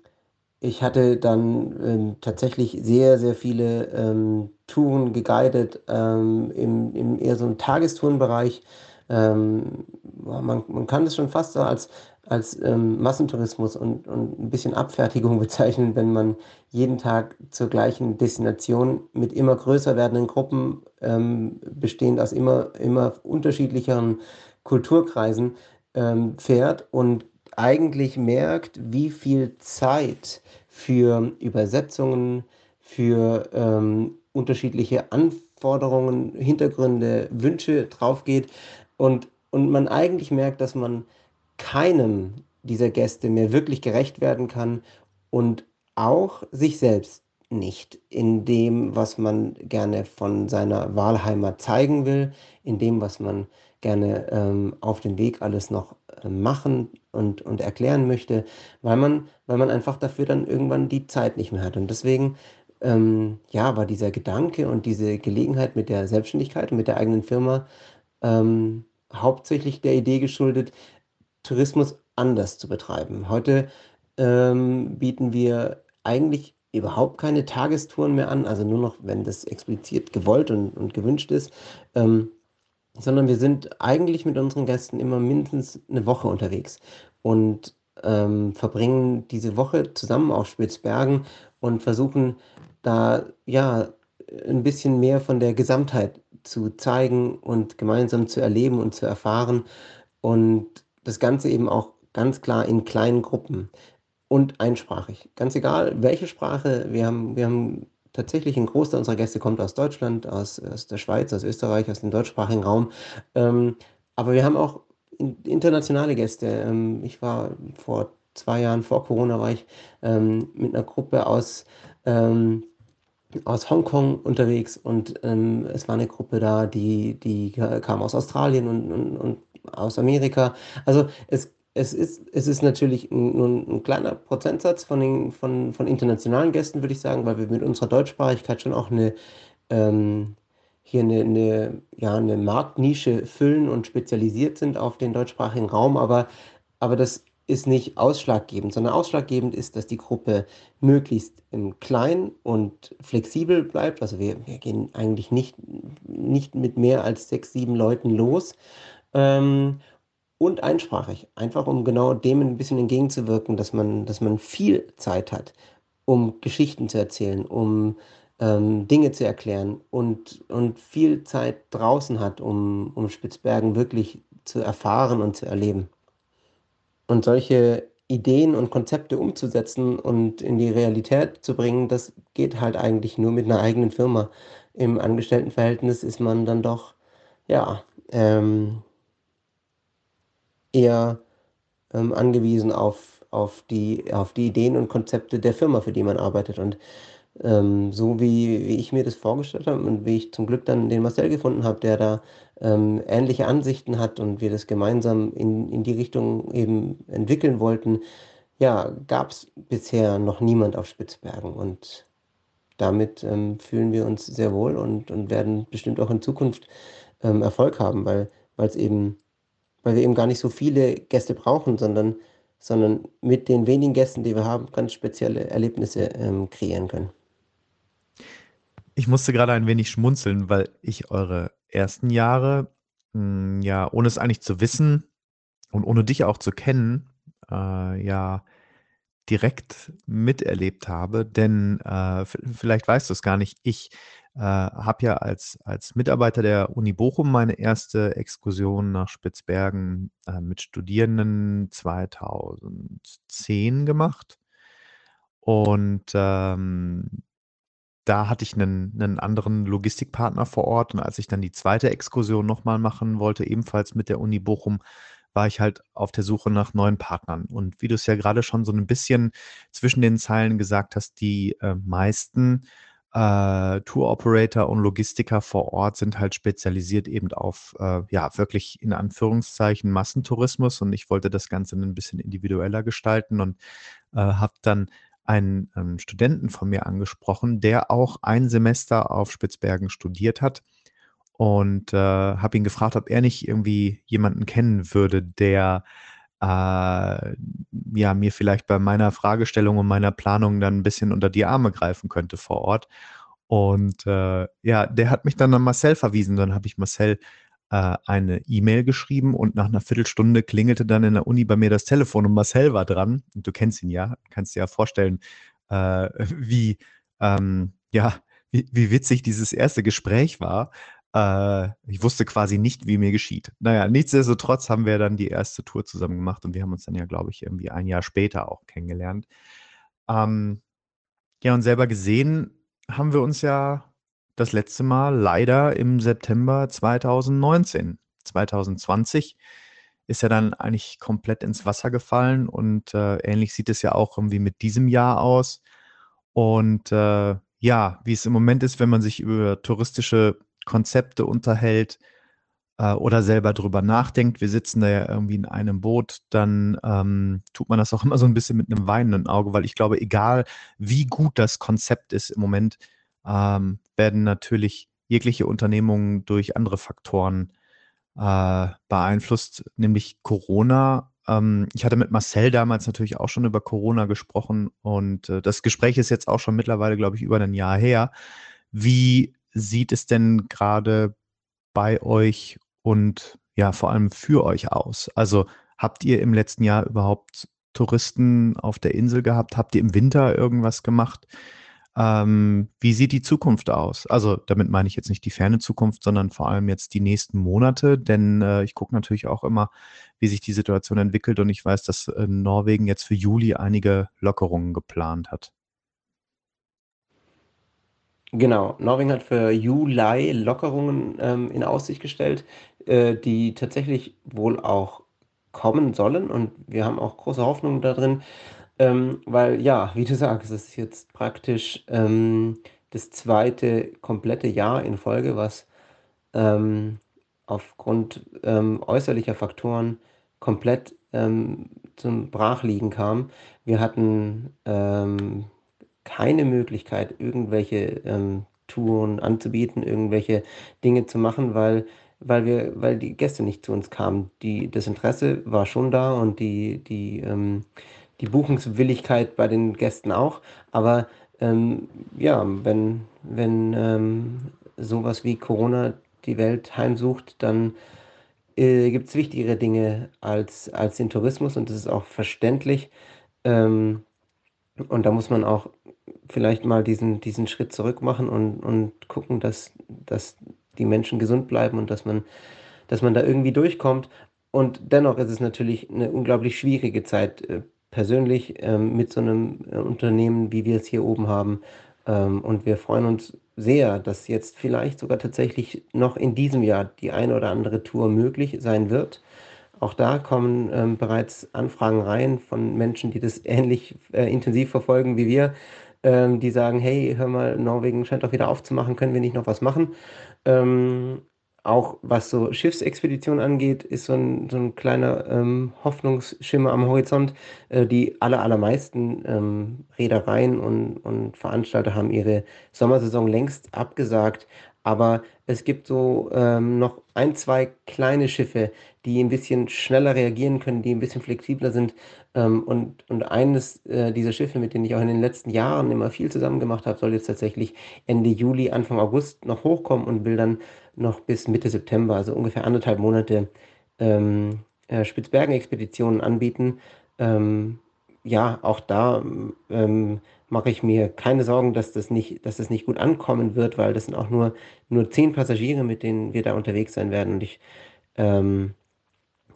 ich hatte dann ähm, tatsächlich sehr, sehr viele ähm, Touren geguidet, ähm, im, im eher so einem Tagestourenbereich. Ähm, man, man kann das schon fast so als, als ähm, Massentourismus und, und ein bisschen Abfertigung bezeichnen, wenn man jeden Tag zur gleichen Destination mit immer größer werdenden Gruppen, ähm, bestehend aus immer, immer unterschiedlicheren Kulturkreisen, ähm, fährt und eigentlich merkt, wie viel Zeit für Übersetzungen, für ähm, unterschiedliche Anforderungen, Hintergründe, Wünsche drauf geht und, und man eigentlich merkt, dass man keinem dieser Gäste mehr wirklich gerecht werden kann und auch sich selbst nicht in dem, was man gerne von seiner Wahlheimat zeigen will, in dem, was man gerne ähm, auf dem Weg alles noch äh, machen und, und erklären möchte, weil man, weil man einfach dafür dann irgendwann die Zeit nicht mehr hat. Und deswegen ähm, ja, war dieser Gedanke und diese Gelegenheit mit der Selbstständigkeit und mit der eigenen Firma ähm, hauptsächlich der Idee geschuldet, Tourismus anders zu betreiben. Heute ähm, bieten wir eigentlich überhaupt keine Tagestouren mehr an, also nur noch, wenn das explizit gewollt und, und gewünscht ist, ähm, sondern wir sind eigentlich mit unseren Gästen immer mindestens eine Woche unterwegs und ähm, verbringen diese Woche zusammen auf Spitzbergen und versuchen da ja ein bisschen mehr von der Gesamtheit zu zeigen und gemeinsam zu erleben und zu erfahren und das Ganze eben auch ganz klar in kleinen Gruppen und einsprachig. Ganz egal, welche Sprache, wir haben, wir haben tatsächlich ein Großteil unserer Gäste kommt aus Deutschland, aus, aus der Schweiz, aus Österreich, aus dem deutschsprachigen Raum. Ähm, aber wir haben auch internationale Gäste. Ähm, ich war vor zwei Jahren, vor Corona, war ich ähm, mit einer Gruppe aus ähm, aus Hongkong unterwegs und ähm, es war eine Gruppe da, die, die kam aus Australien und, und, und aus Amerika. Also es, es, ist, es ist natürlich nur ein, ein, kleiner Prozentsatz von, den, von, von internationalen Gästen, würde ich sagen, weil wir mit unserer Deutschsprachigkeit schon auch eine, ähm, hier eine, eine, ja, eine Marktnische füllen und spezialisiert sind auf den deutschsprachigen Raum, aber, aber das ist nicht ausschlaggebend, sondern ausschlaggebend ist, dass die Gruppe möglichst Klein und flexibel bleibt. Also wir, wir gehen eigentlich nicht, nicht mit mehr als sechs, sieben Leuten los. Ähm, und einsprachig, einfach um genau dem ein bisschen entgegenzuwirken, dass man, dass man viel Zeit hat, um Geschichten zu erzählen, um ähm, Dinge zu erklären und, und viel Zeit draußen hat, um, um Spitzbergen wirklich zu erfahren und zu erleben. Und solche Ideen und Konzepte umzusetzen und in die Realität zu bringen, das geht halt eigentlich nur mit einer eigenen Firma. Im Angestelltenverhältnis ist man dann doch, ja, ähm, eher ähm, angewiesen auf, auf, die, auf die Ideen und Konzepte der Firma, für die man arbeitet. Und ähm, so wie, wie ich mir das vorgestellt habe und wie ich zum Glück dann den Marcel gefunden habe, der da ähm, ähnliche Ansichten hat und wir das gemeinsam in, in die Richtung eben entwickeln wollten, ja, gab es bisher noch niemand auf Spitzbergen und damit ähm, fühlen wir uns sehr wohl und, und werden bestimmt auch in Zukunft ähm, Erfolg haben, weil es eben, weil wir eben gar nicht so viele Gäste brauchen, sondern, sondern mit den wenigen Gästen, die wir haben, ganz spezielle Erlebnisse ähm, kreieren können. Ich musste gerade ein wenig schmunzeln, weil ich eure ersten Jahre, hm, ja, ohne es eigentlich zu wissen und ohne dich auch zu kennen, äh, ja, direkt miterlebt habe. Denn äh, vielleicht weißt du es gar nicht. Ich äh, habe ja als, als Mitarbeiter der Uni Bochum meine erste Exkursion nach Spitzbergen äh, mit Studierenden 2010 gemacht. Und ähm, da hatte ich einen, einen anderen Logistikpartner vor Ort und als ich dann die zweite Exkursion nochmal machen wollte, ebenfalls mit der Uni Bochum, war ich halt auf der Suche nach neuen Partnern. Und wie du es ja gerade schon so ein bisschen zwischen den Zeilen gesagt hast, die äh, meisten äh, Tour-Operator und Logistiker vor Ort sind halt spezialisiert eben auf, äh, ja, wirklich in Anführungszeichen Massentourismus. Und ich wollte das Ganze ein bisschen individueller gestalten und äh, habe dann einen ähm, Studenten von mir angesprochen, der auch ein Semester auf Spitzbergen studiert hat. Und äh, habe ihn gefragt, ob er nicht irgendwie jemanden kennen würde, der äh, ja mir vielleicht bei meiner Fragestellung und meiner Planung dann ein bisschen unter die Arme greifen könnte vor Ort. Und äh, ja, der hat mich dann an Marcel verwiesen. Dann habe ich Marcel äh, eine E-Mail geschrieben und nach einer Viertelstunde klingelte dann in der Uni bei mir das Telefon und Marcel war dran. Und du kennst ihn ja, kannst dir ja vorstellen, äh, wie, ähm, ja, wie, wie witzig dieses erste Gespräch war. Äh, ich wusste quasi nicht, wie mir geschieht. Naja, nichtsdestotrotz haben wir dann die erste Tour zusammen gemacht und wir haben uns dann ja, glaube ich, irgendwie ein Jahr später auch kennengelernt. Ähm, ja, und selber gesehen haben wir uns ja das letzte Mal leider im September 2019. 2020 ist er dann eigentlich komplett ins Wasser gefallen und äh, ähnlich sieht es ja auch irgendwie mit diesem Jahr aus. Und äh, ja, wie es im Moment ist, wenn man sich über touristische Konzepte unterhält äh, oder selber drüber nachdenkt, wir sitzen da ja irgendwie in einem Boot, dann ähm, tut man das auch immer so ein bisschen mit einem weinenden Auge, weil ich glaube, egal wie gut das Konzept ist im Moment, ähm, werden natürlich jegliche Unternehmungen durch andere Faktoren äh, beeinflusst, nämlich Corona. Ähm, ich hatte mit Marcel damals natürlich auch schon über Corona gesprochen und äh, das Gespräch ist jetzt auch schon mittlerweile, glaube ich, über ein Jahr her. Wie sieht es denn gerade bei euch und ja, vor allem für euch aus? Also habt ihr im letzten Jahr überhaupt Touristen auf der Insel gehabt? Habt ihr im Winter irgendwas gemacht? Ähm, wie sieht die Zukunft aus? Also damit meine ich jetzt nicht die ferne Zukunft, sondern vor allem jetzt die nächsten Monate, denn äh, ich gucke natürlich auch immer, wie sich die Situation entwickelt und ich weiß, dass äh, Norwegen jetzt für Juli einige Lockerungen geplant hat. Genau, Norwegen hat für Juli Lockerungen ähm, in Aussicht gestellt, äh, die tatsächlich wohl auch kommen sollen. Und wir haben auch große Hoffnung darin, ähm, weil ja, wie du sagst, es ist jetzt praktisch ähm, das zweite komplette Jahr in Folge, was ähm, aufgrund ähm, äußerlicher Faktoren komplett ähm, zum Brachliegen kam. Wir hatten keine Möglichkeit, irgendwelche ähm, Touren anzubieten, irgendwelche Dinge zu machen, weil, weil, wir, weil die Gäste nicht zu uns kamen. Die, das Interesse war schon da und die, die ähm, die Buchungswilligkeit bei den Gästen auch. Aber ähm, ja, wenn, wenn ähm, sowas wie Corona die Welt heimsucht, dann äh, gibt es wichtigere Dinge als, als den Tourismus und das ist auch verständlich. Ähm, und da muss man auch vielleicht mal diesen, diesen Schritt zurück machen und, und gucken, dass, dass die Menschen gesund bleiben und dass man, dass man da irgendwie durchkommt. Und dennoch ist es natürlich eine unglaublich schwierige Zeit äh, persönlich ähm, mit so einem äh, Unternehmen, wie wir es hier oben haben. Ähm, und wir freuen uns sehr, dass jetzt vielleicht sogar tatsächlich noch in diesem Jahr die eine oder andere Tour möglich sein wird. Auch da kommen ähm, bereits Anfragen rein von Menschen, die das ähnlich äh, intensiv verfolgen wie wir, ähm, die sagen, hey, hör mal, Norwegen scheint doch wieder aufzumachen, können wir nicht noch was machen? Ähm, auch was so Schiffsexpeditionen angeht, ist so ein, so ein kleiner ähm, Hoffnungsschimmer am Horizont. Äh, die aller, allermeisten ähm, Reedereien und, und Veranstalter haben ihre Sommersaison längst abgesagt. Aber es gibt so ähm, noch ein, zwei kleine Schiffe, die ein bisschen schneller reagieren können, die ein bisschen flexibler sind. Ähm, und, und eines äh, dieser Schiffe, mit denen ich auch in den letzten Jahren immer viel zusammen gemacht habe, soll jetzt tatsächlich Ende Juli, Anfang August noch hochkommen und will dann noch bis Mitte September, also ungefähr anderthalb Monate, ähm, äh, Spitzbergen-Expeditionen anbieten. Ähm, ja, auch da ähm, mache ich mir keine Sorgen, dass das, nicht, dass das nicht gut ankommen wird, weil das sind auch nur, nur zehn Passagiere, mit denen wir da unterwegs sein werden. Und ich ähm,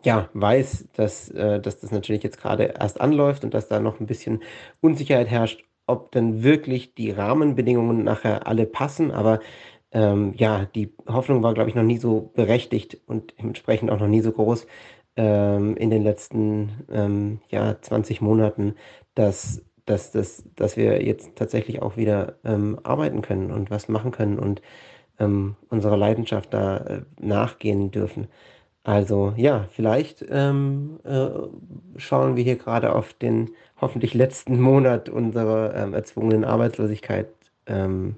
ja, weiß, dass, äh, dass das natürlich jetzt gerade erst anläuft und dass da noch ein bisschen Unsicherheit herrscht, ob denn wirklich die Rahmenbedingungen nachher alle passen. Aber ähm, ja, die Hoffnung war, glaube ich, noch nie so berechtigt und entsprechend auch noch nie so groß ähm, in den letzten ähm, ja, 20 Monaten, dass, dass, dass, dass wir jetzt tatsächlich auch wieder ähm, arbeiten können und was machen können und ähm, unserer Leidenschaft da äh, nachgehen dürfen. Also ja, vielleicht ähm, äh, schauen wir hier gerade auf den hoffentlich letzten Monat unserer ähm, erzwungenen Arbeitslosigkeit ähm,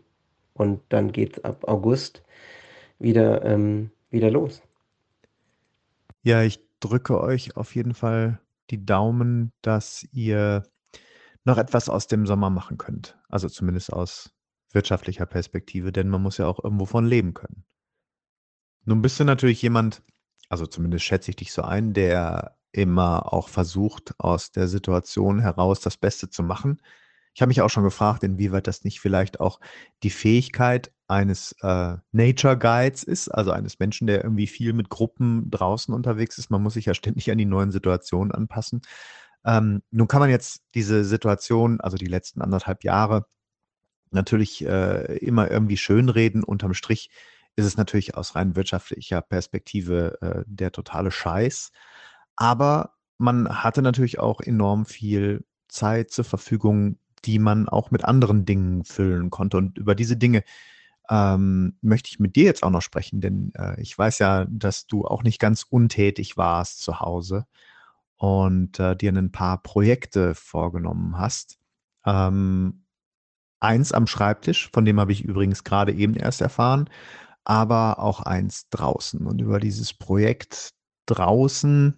und dann geht es ab August wieder, ähm, wieder los. Ja, ich drücke euch auf jeden Fall die Daumen, dass ihr noch etwas aus dem Sommer machen könnt. Also zumindest aus wirtschaftlicher Perspektive, denn man muss ja auch irgendwo von leben können. Nun bist du natürlich jemand, also zumindest schätze ich dich so ein, der immer auch versucht, aus der Situation heraus das Beste zu machen. Ich habe mich auch schon gefragt, inwieweit das nicht vielleicht auch die Fähigkeit eines äh, Nature Guides ist, also eines Menschen, der irgendwie viel mit Gruppen draußen unterwegs ist. Man muss sich ja ständig an die neuen Situationen anpassen. Ähm, nun kann man jetzt diese Situation, also die letzten anderthalb Jahre, natürlich äh, immer irgendwie schönreden. Unterm Strich ist es natürlich aus rein wirtschaftlicher Perspektive äh, der totale Scheiß. Aber man hatte natürlich auch enorm viel Zeit zur Verfügung, die man auch mit anderen Dingen füllen konnte. Und über diese Dinge ähm, möchte ich mit dir jetzt auch noch sprechen, denn äh, ich weiß ja, dass du auch nicht ganz untätig warst zu Hause und äh, dir ein paar Projekte vorgenommen hast. Ähm, eins am Schreibtisch, von dem habe ich übrigens gerade eben erst erfahren, aber auch eins draußen. Und über dieses Projekt draußen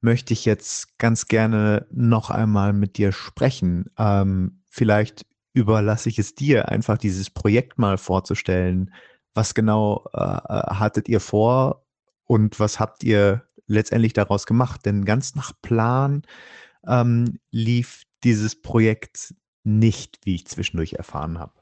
möchte ich jetzt ganz gerne noch einmal mit dir sprechen. Ähm, vielleicht überlasse ich es dir, einfach dieses Projekt mal vorzustellen. Was genau äh, äh, hattet ihr vor und was habt ihr letztendlich daraus gemacht? Denn ganz nach Plan ähm, lief dieses Projekt nicht, wie ich zwischendurch erfahren habe.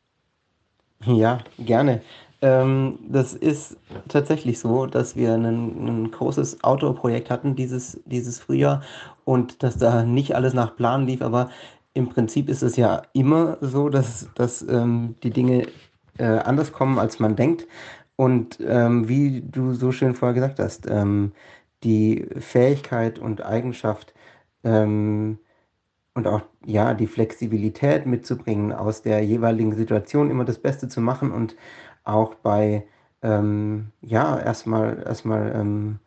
Ja, gerne. Ähm, das ist tatsächlich so, dass wir ein, großes Outdoor-Projekt hatten dieses, dieses Frühjahr und dass da nicht alles nach Plan lief, aber im Prinzip ist es ja immer so, dass, dass ähm, die Dinge äh, anders kommen, als man denkt. Und ähm, wie du so schön vorher gesagt hast, ähm, die Fähigkeit und Eigenschaft ähm, und auch ja die Flexibilität mitzubringen, aus der jeweiligen Situation immer das Beste zu machen und auch bei ähm, ja erstmal erstmal ähm,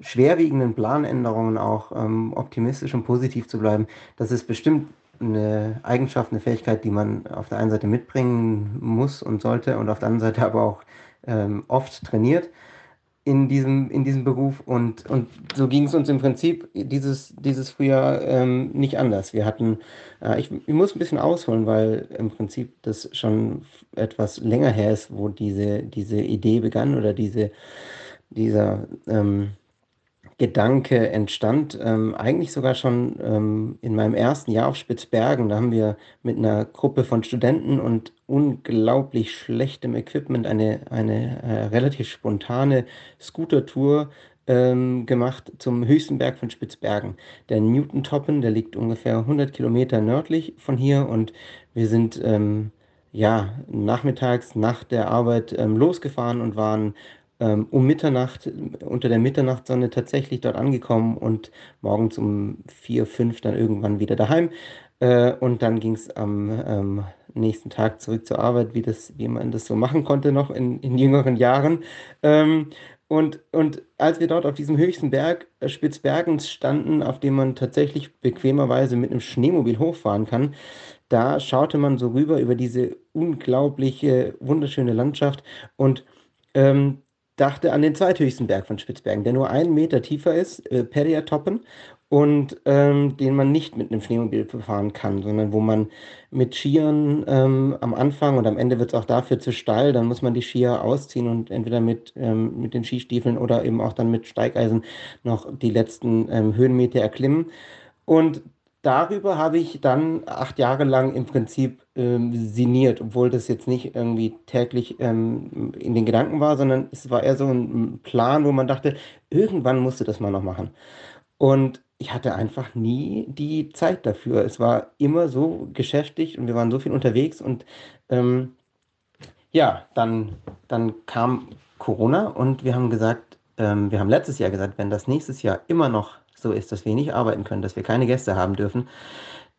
schwerwiegenden Planänderungen auch ähm, optimistisch und positiv zu bleiben, das ist bestimmt eine Eigenschaft, eine Fähigkeit, die man auf der einen Seite mitbringen muss und sollte und auf der anderen Seite aber auch ähm, oft trainiert in diesem, in diesem Beruf. Und, und so ging es uns im Prinzip dieses, dieses Frühjahr ähm, nicht anders. Wir hatten, äh, ich, ich, muss ein bisschen ausholen, weil im Prinzip das schon etwas länger her ist, wo diese, diese Idee begann oder diese, dieser ähm, Gedanke entstand, ähm, eigentlich sogar schon ähm, in meinem ersten Jahr auf Spitzbergen. Da haben wir mit einer Gruppe von Studenten und unglaublich schlechtem Equipment eine, eine äh, relativ spontane Scooter-Tour ähm, gemacht zum höchsten Berg von Spitzbergen. Der Newton-Toppen, der liegt ungefähr 100 Kilometer nördlich von hier und wir sind ähm, ja nachmittags nach der Arbeit ähm, losgefahren und waren ähm, um Mitternacht, unter der Mitternachtssonne tatsächlich dort angekommen und morgens um vier, fünf dann irgendwann wieder daheim. Äh, und dann ging es am ähm, nächsten Tag zurück zur Arbeit, wie, das, wie man das so machen konnte noch in, in jüngeren Jahren. Ähm, und, und als wir dort auf diesem höchsten Berg äh, Spitzbergens standen, auf dem man tatsächlich bequemerweise mit einem Schneemobil hochfahren kann, da schaute man so rüber über diese unglaubliche, wunderschöne Landschaft und ähm, dachte an den zweithöchsten Berg von Spitzbergen, der nur einen Meter tiefer ist, äh, Periatoppen, und ähm, den man nicht mit einem Schneemobil befahren kann, sondern wo man mit Skiern ähm, am Anfang und am Ende wird es auch dafür zu steil, dann muss man die Skier ausziehen und entweder mit, ähm, mit den Skistiefeln oder eben auch dann mit Steigeisen noch die letzten ähm, Höhenmeter erklimmen. Und darüber habe ich dann acht Jahre lang im Prinzip ähm, sinniert, obwohl das jetzt nicht irgendwie täglich ähm, in den Gedanken war, sondern es war eher so ein Plan, wo man dachte, irgendwann musste das mal noch machen. Und ich hatte einfach nie die Zeit dafür. Es war immer so geschäftig und wir waren so viel unterwegs und ähm, ja, dann, dann kam Corona und wir haben gesagt, ähm, wir haben letztes Jahr gesagt, wenn das nächstes Jahr immer noch so ist, dass wir nicht arbeiten können, dass wir keine Gäste haben dürfen,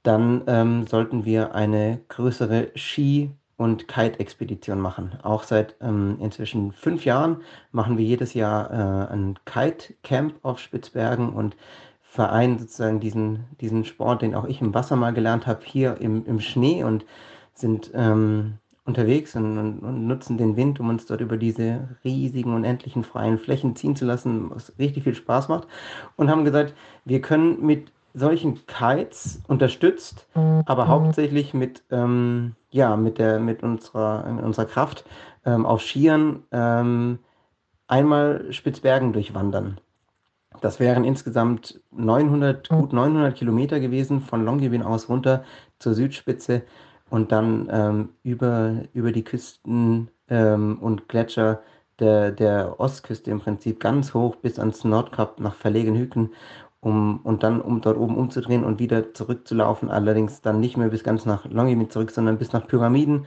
dann ähm, sollten wir eine größere Ski- und Kite-Expedition machen. Auch seit ähm, inzwischen fünf Jahren machen wir jedes Jahr äh, ein Kite-Camp auf Spitzbergen und vereinen sozusagen diesen, diesen Sport, den auch ich im Wasser mal gelernt habe, hier im, im Schnee und sind ähm, unterwegs und, und, und, nutzen den Wind, um uns dort über diese riesigen, unendlichen freien Flächen ziehen zu lassen, was richtig viel Spaß macht. Und haben gesagt, wir können mit solchen Kites unterstützt, aber hauptsächlich mit, ähm, ja, mit, der, mit, unserer, mit unserer Kraft ähm, auf Skiern ähm, einmal Spitzbergen durchwandern. Das wären insgesamt 900, gut 900 Kilometer gewesen von Longyearbyen aus runter zur Südspitze und dann ähm, über, über die Küsten ähm, und Gletscher der, der Ostküste im Prinzip ganz hoch bis ans Nordkap nach Verlegenhüken um, und dann um dort oben umzudrehen und wieder zurückzulaufen. Allerdings dann nicht mehr bis ganz nach Longyearbyen zurück, sondern bis nach Pyramiden.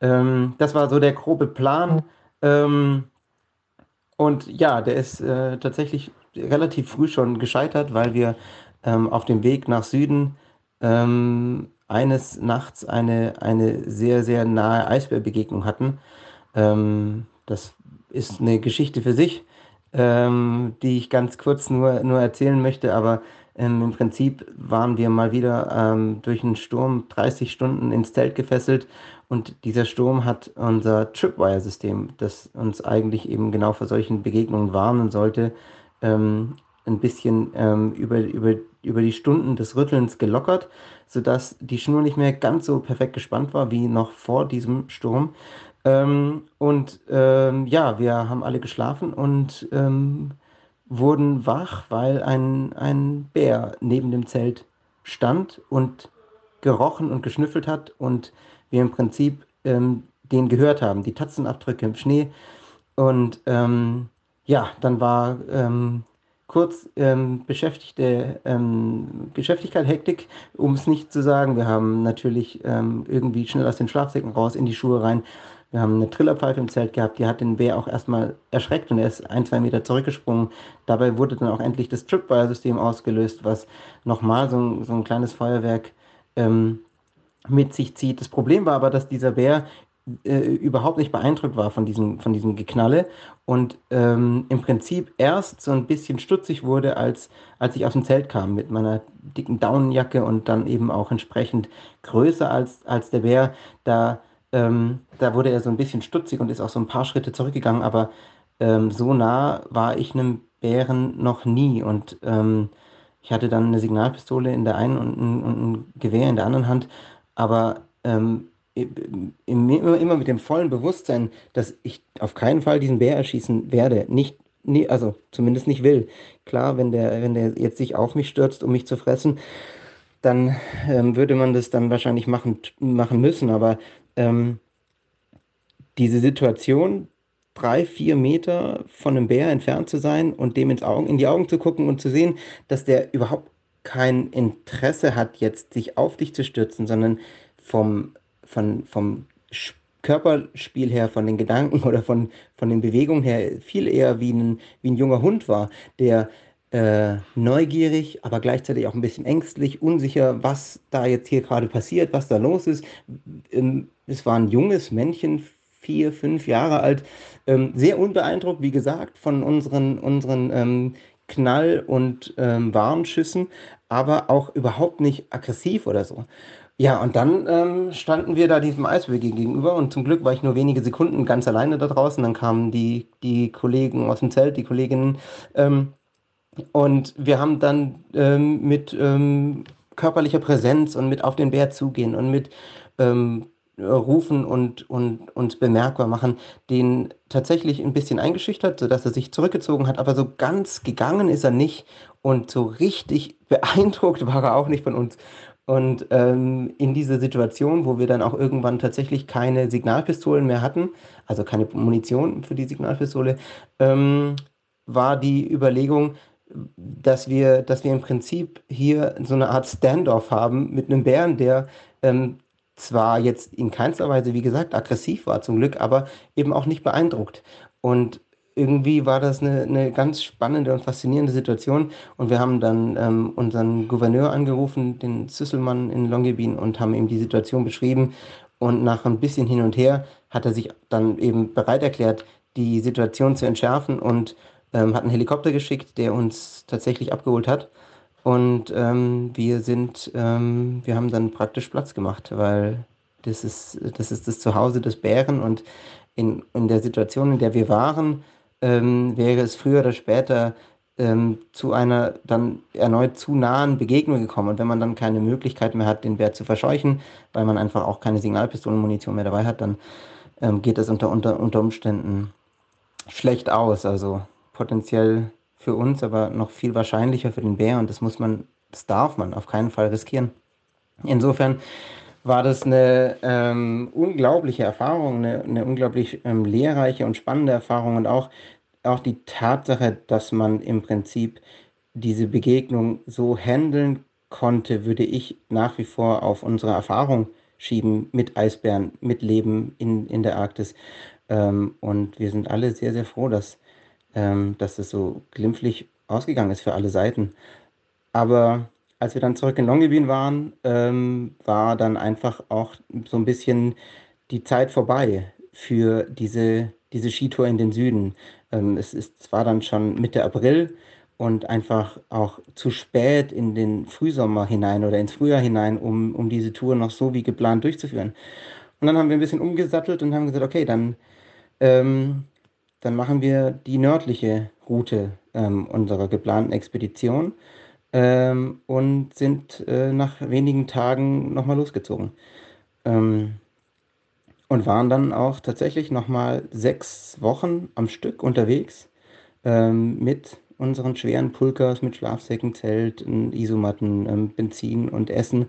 Ähm, das war so der grobe Plan. Ähm, und ja, der ist äh, tatsächlich relativ früh schon gescheitert, weil wir ähm, auf dem Weg nach Süden ähm, eines Nachts eine, eine sehr, sehr nahe Eisbärbegegnung hatten. Ähm, das ist eine Geschichte für sich, ähm, die ich ganz kurz nur, nur erzählen möchte, aber ähm, im Prinzip waren wir mal wieder ähm, durch einen Sturm 30 Stunden ins Zelt gefesselt und dieser Sturm hat unser Tripwire-System, das uns eigentlich eben genau vor solchen Begegnungen warnen sollte, ähm, ein bisschen ähm, über, über, über die Stunden des Rüttelns gelockert, sodass die Schnur nicht mehr ganz so perfekt gespannt war wie noch vor diesem Sturm. Ähm, und ähm, ja, wir haben alle geschlafen und ähm, wurden wach, weil ein, ein Bär neben dem Zelt stand und gerochen und geschnüffelt hat und wir im Prinzip ähm, den gehört haben, die Tatzenabdrücke im Schnee. Und ähm, ja, dann war ähm, kurz ähm, beschäftigte ähm, Geschäftigkeit, Hektik, um es nicht zu sagen. Wir haben natürlich ähm, irgendwie schnell aus den Schlafsäcken raus in die Schuhe rein. Wir haben eine Trillerpfeife im Zelt gehabt, die hat den Bär auch erstmal erschreckt und er ist ein, zwei Meter zurückgesprungen. Dabei wurde dann auch endlich das Tripwire-System ausgelöst, was nochmal so, so ein kleines Feuerwerk ähm, mit sich zieht. Das Problem war aber, dass dieser Bär äh, überhaupt nicht beeindruckt war von diesem, von diesem Geknalle. Und ähm, im Prinzip erst so ein bisschen stutzig wurde, als, als ich aus dem Zelt kam mit meiner dicken Daunenjacke und dann eben auch entsprechend größer als, als der Bär. Da, ähm, da wurde er so ein bisschen stutzig und ist auch so ein paar Schritte zurückgegangen, aber ähm, so nah war ich einem Bären noch nie. Und ähm, ich hatte dann eine Signalpistole in der einen und ein, und ein Gewehr in der anderen Hand, aber ähm, immer, immer mit dem vollen Bewusstsein, dass ich auf keinen Fall diesen Bär erschießen werde. Nicht, nie, also zumindest nicht will. Klar, wenn der, wenn der jetzt sich auf mich stürzt, um mich zu fressen, dann ähm, würde man das dann wahrscheinlich machen, machen müssen. Aber ähm, diese Situation, drei, vier Meter von einem Bär entfernt zu sein und dem ins Augen, in die Augen zu gucken und zu sehen, dass der überhaupt kein Interesse hat, jetzt sich auf dich zu stürzen, sondern vom von, vom Körperspiel her, von den Gedanken oder von, von den Bewegungen her viel eher wie ein, wie ein junger Hund war, der äh, neugierig, aber gleichzeitig auch ein bisschen ängstlich, unsicher, was da jetzt hier gerade passiert, was da los ist. Ähm, es war ein junges Männchen, vier, fünf Jahre alt, ähm, sehr unbeeindruckt, wie gesagt, von unseren, unseren ähm, Knall- und ähm, Warnschüssen, aber auch überhaupt nicht aggressiv oder so. Ja, und dann ähm, standen wir da diesem Eisberg gegenüber und zum Glück war ich nur wenige Sekunden ganz alleine da draußen. Dann kamen die, die Kollegen aus dem Zelt, die Kolleginnen. Ähm, und wir haben dann ähm, mit ähm, körperlicher Präsenz und mit auf den Bär zugehen und mit ähm, rufen und, und uns bemerkbar machen, den tatsächlich ein bisschen eingeschüchtert, sodass er sich zurückgezogen hat, aber so ganz gegangen ist er nicht und so richtig beeindruckt war er auch nicht von uns. Und ähm, in dieser Situation, wo wir dann auch irgendwann tatsächlich keine Signalpistolen mehr hatten, also keine Munition für die Signalpistole, ähm, war die Überlegung, dass wir, dass wir im Prinzip hier so eine Art Standoff haben mit einem Bären, der ähm, zwar jetzt in keinster Weise, wie gesagt, aggressiv war zum Glück, aber eben auch nicht beeindruckt. Und irgendwie war das eine, eine ganz spannende und faszinierende Situation. Und wir haben dann ähm, unseren Gouverneur angerufen, den Süsselmann in Longyearbyen, und haben ihm die Situation beschrieben. Und nach ein bisschen hin und her hat er sich dann eben bereit erklärt, die Situation zu entschärfen und ähm, hat einen Helikopter geschickt, der uns tatsächlich abgeholt hat. Und ähm, wir sind, ähm, wir haben dann praktisch Platz gemacht, weil das ist, das ist das Zuhause des Bären und in, in der Situation, in der wir waren, ähm, wäre es früher oder später ähm, zu einer dann erneut zu nahen Begegnung gekommen. Und wenn man dann keine Möglichkeit mehr hat, den Bär zu verscheuchen, weil man einfach auch keine Signalpistolenmunition mehr dabei hat, dann ähm, geht das unter, unter, unter Umständen schlecht aus. Also potenziell für uns, aber noch viel wahrscheinlicher für den Bär und das muss man, das darf man auf keinen Fall riskieren. Insofern war das eine ähm, unglaubliche Erfahrung, eine, eine unglaublich ähm, lehrreiche und spannende Erfahrung und auch, auch die Tatsache, dass man im Prinzip diese Begegnung so handeln konnte, würde ich nach wie vor auf unsere Erfahrung schieben mit Eisbären, mit Leben in, in der Arktis. Ähm, und wir sind alle sehr, sehr froh, dass, ähm, dass es so glimpflich ausgegangen ist für alle Seiten. Aber als wir dann zurück in Longyearbyen waren, ähm, war dann einfach auch so ein bisschen die Zeit vorbei für diese, diese Skitour in den Süden. Ähm, es, ist, es war dann schon Mitte April und einfach auch zu spät in den Frühsommer hinein oder ins Frühjahr hinein, um, um diese Tour noch so wie geplant durchzuführen. Und dann haben wir ein bisschen umgesattelt und haben gesagt, okay, dann, ähm, dann machen wir die nördliche Route ähm, unserer geplanten Expedition ähm, und sind äh, nach wenigen Tagen nochmal losgezogen. Ähm, und waren dann auch tatsächlich nochmal sechs Wochen am Stück unterwegs ähm, mit unseren schweren Pulkers mit Schlafsäcken, Zelt, Isomatten, ähm, Benzin und Essen.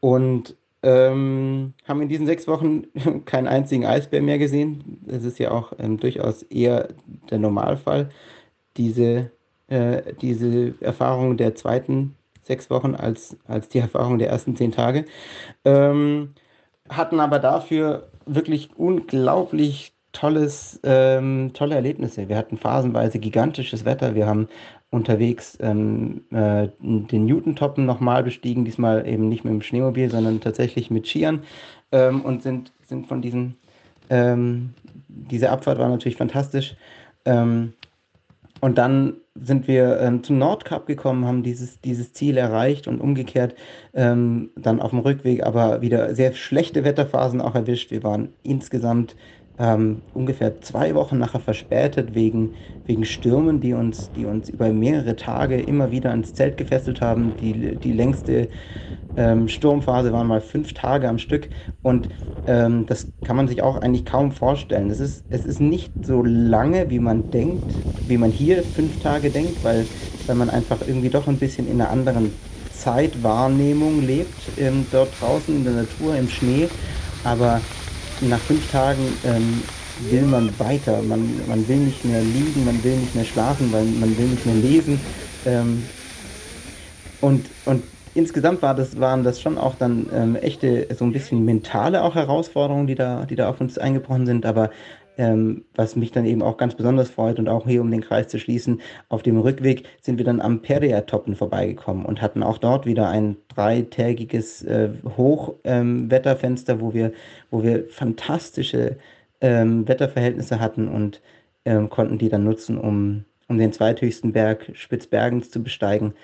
Und ähm, haben in diesen sechs Wochen keinen einzigen Eisbär mehr gesehen. Das ist ja auch ähm, durchaus eher der Normalfall. Diese, äh, diese Erfahrung der zweiten sechs Wochen als, als die Erfahrung der ersten zehn Tage. Ähm, hatten aber dafür wirklich unglaublich tolles, ähm, tolle Erlebnisse. Wir hatten phasenweise gigantisches Wetter. Wir haben unterwegs ähm, äh, den Newton-Toppen nochmal bestiegen, diesmal eben nicht mit dem Schneemobil, sondern tatsächlich mit Skiern ähm, und sind, sind von diesen, ähm, diese Abfahrt war natürlich fantastisch. Ähm, und dann sind wir ähm, zum Nordkap gekommen, haben dieses, dieses Ziel erreicht und umgekehrt ähm, dann auf dem Rückweg aber wieder sehr schlechte Wetterphasen auch erwischt. Wir waren insgesamt ähm, ungefähr zwei Wochen nachher verspätet wegen, wegen Stürmen, die uns, die uns über mehrere Tage immer wieder ans Zelt gefesselt haben. Die, die längste ähm, Sturmphase waren mal fünf Tage am Stück und ähm, das kann man sich auch eigentlich kaum vorstellen. Es ist, es ist nicht so lange, wie man denkt, wie man hier fünf Tage denkt, weil, weil man einfach irgendwie doch ein bisschen in einer anderen Zeitwahrnehmung lebt, ähm, dort draußen in der Natur, im Schnee. Aber nach fünf Tagen ähm, will man weiter. Man, man will nicht mehr liegen, man will nicht mehr schlafen, man, man will nicht mehr lesen. Ähm, und, und insgesamt war das, waren das schon auch dann ähm, echte, so ein bisschen mentale auch Herausforderungen, die da, die da auf uns eingebrochen sind. Aber ähm, was mich dann eben auch ganz besonders freut und auch hier, um den Kreis zu schließen, auf dem Rückweg sind wir dann am Peria-Toppen vorbeigekommen und hatten auch dort wieder ein dreitägiges äh, Hochwetterfenster, ähm, wo, wir, wo wir fantastische ähm, Wetterverhältnisse hatten und ähm, konnten die dann nutzen, um, um den zweithöchsten Berg Spitzbergens zu besteigen.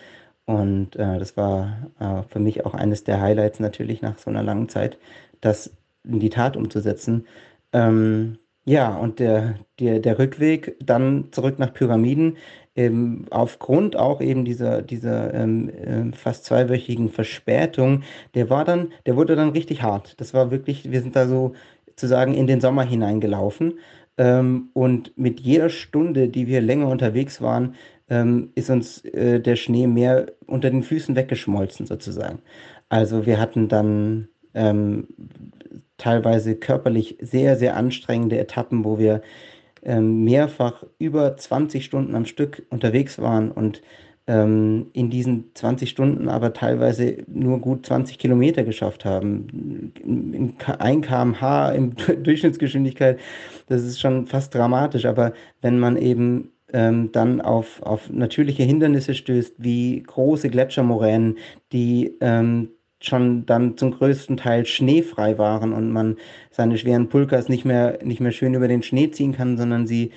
Und äh, das war äh, für mich auch eines der Highlights natürlich nach so einer langen Zeit, das in die Tat umzusetzen. Ähm, ja, und der, der, der Rückweg dann zurück nach Pyramiden, ähm, aufgrund auch eben dieser, dieser ähm, äh, fast zweiwöchigen Verspätung, der war dann, der wurde dann richtig hart. Das war wirklich, wir sind da so sozusagen in den Sommer hineingelaufen. Ähm, und mit jeder Stunde, die wir länger unterwegs waren, ähm, ist uns äh, der Schnee mehr unter den Füßen weggeschmolzen sozusagen. Also wir hatten dann ähm, teilweise körperlich sehr, sehr anstrengende Etappen, wo wir ähm, mehrfach über 20 Stunden am Stück unterwegs waren und ähm, in diesen 20 Stunden aber teilweise nur gut 20 Kilometer geschafft haben. In 1 kmh in Durchschnittsgeschwindigkeit, das ist schon fast dramatisch, aber wenn man eben ähm, dann auf, auf natürliche Hindernisse stößt, wie große Gletschermoränen, die ähm, schon dann zum größten Teil schneefrei waren und man seine schweren Pulkers nicht mehr, nicht mehr schön über den Schnee ziehen kann, sondern sie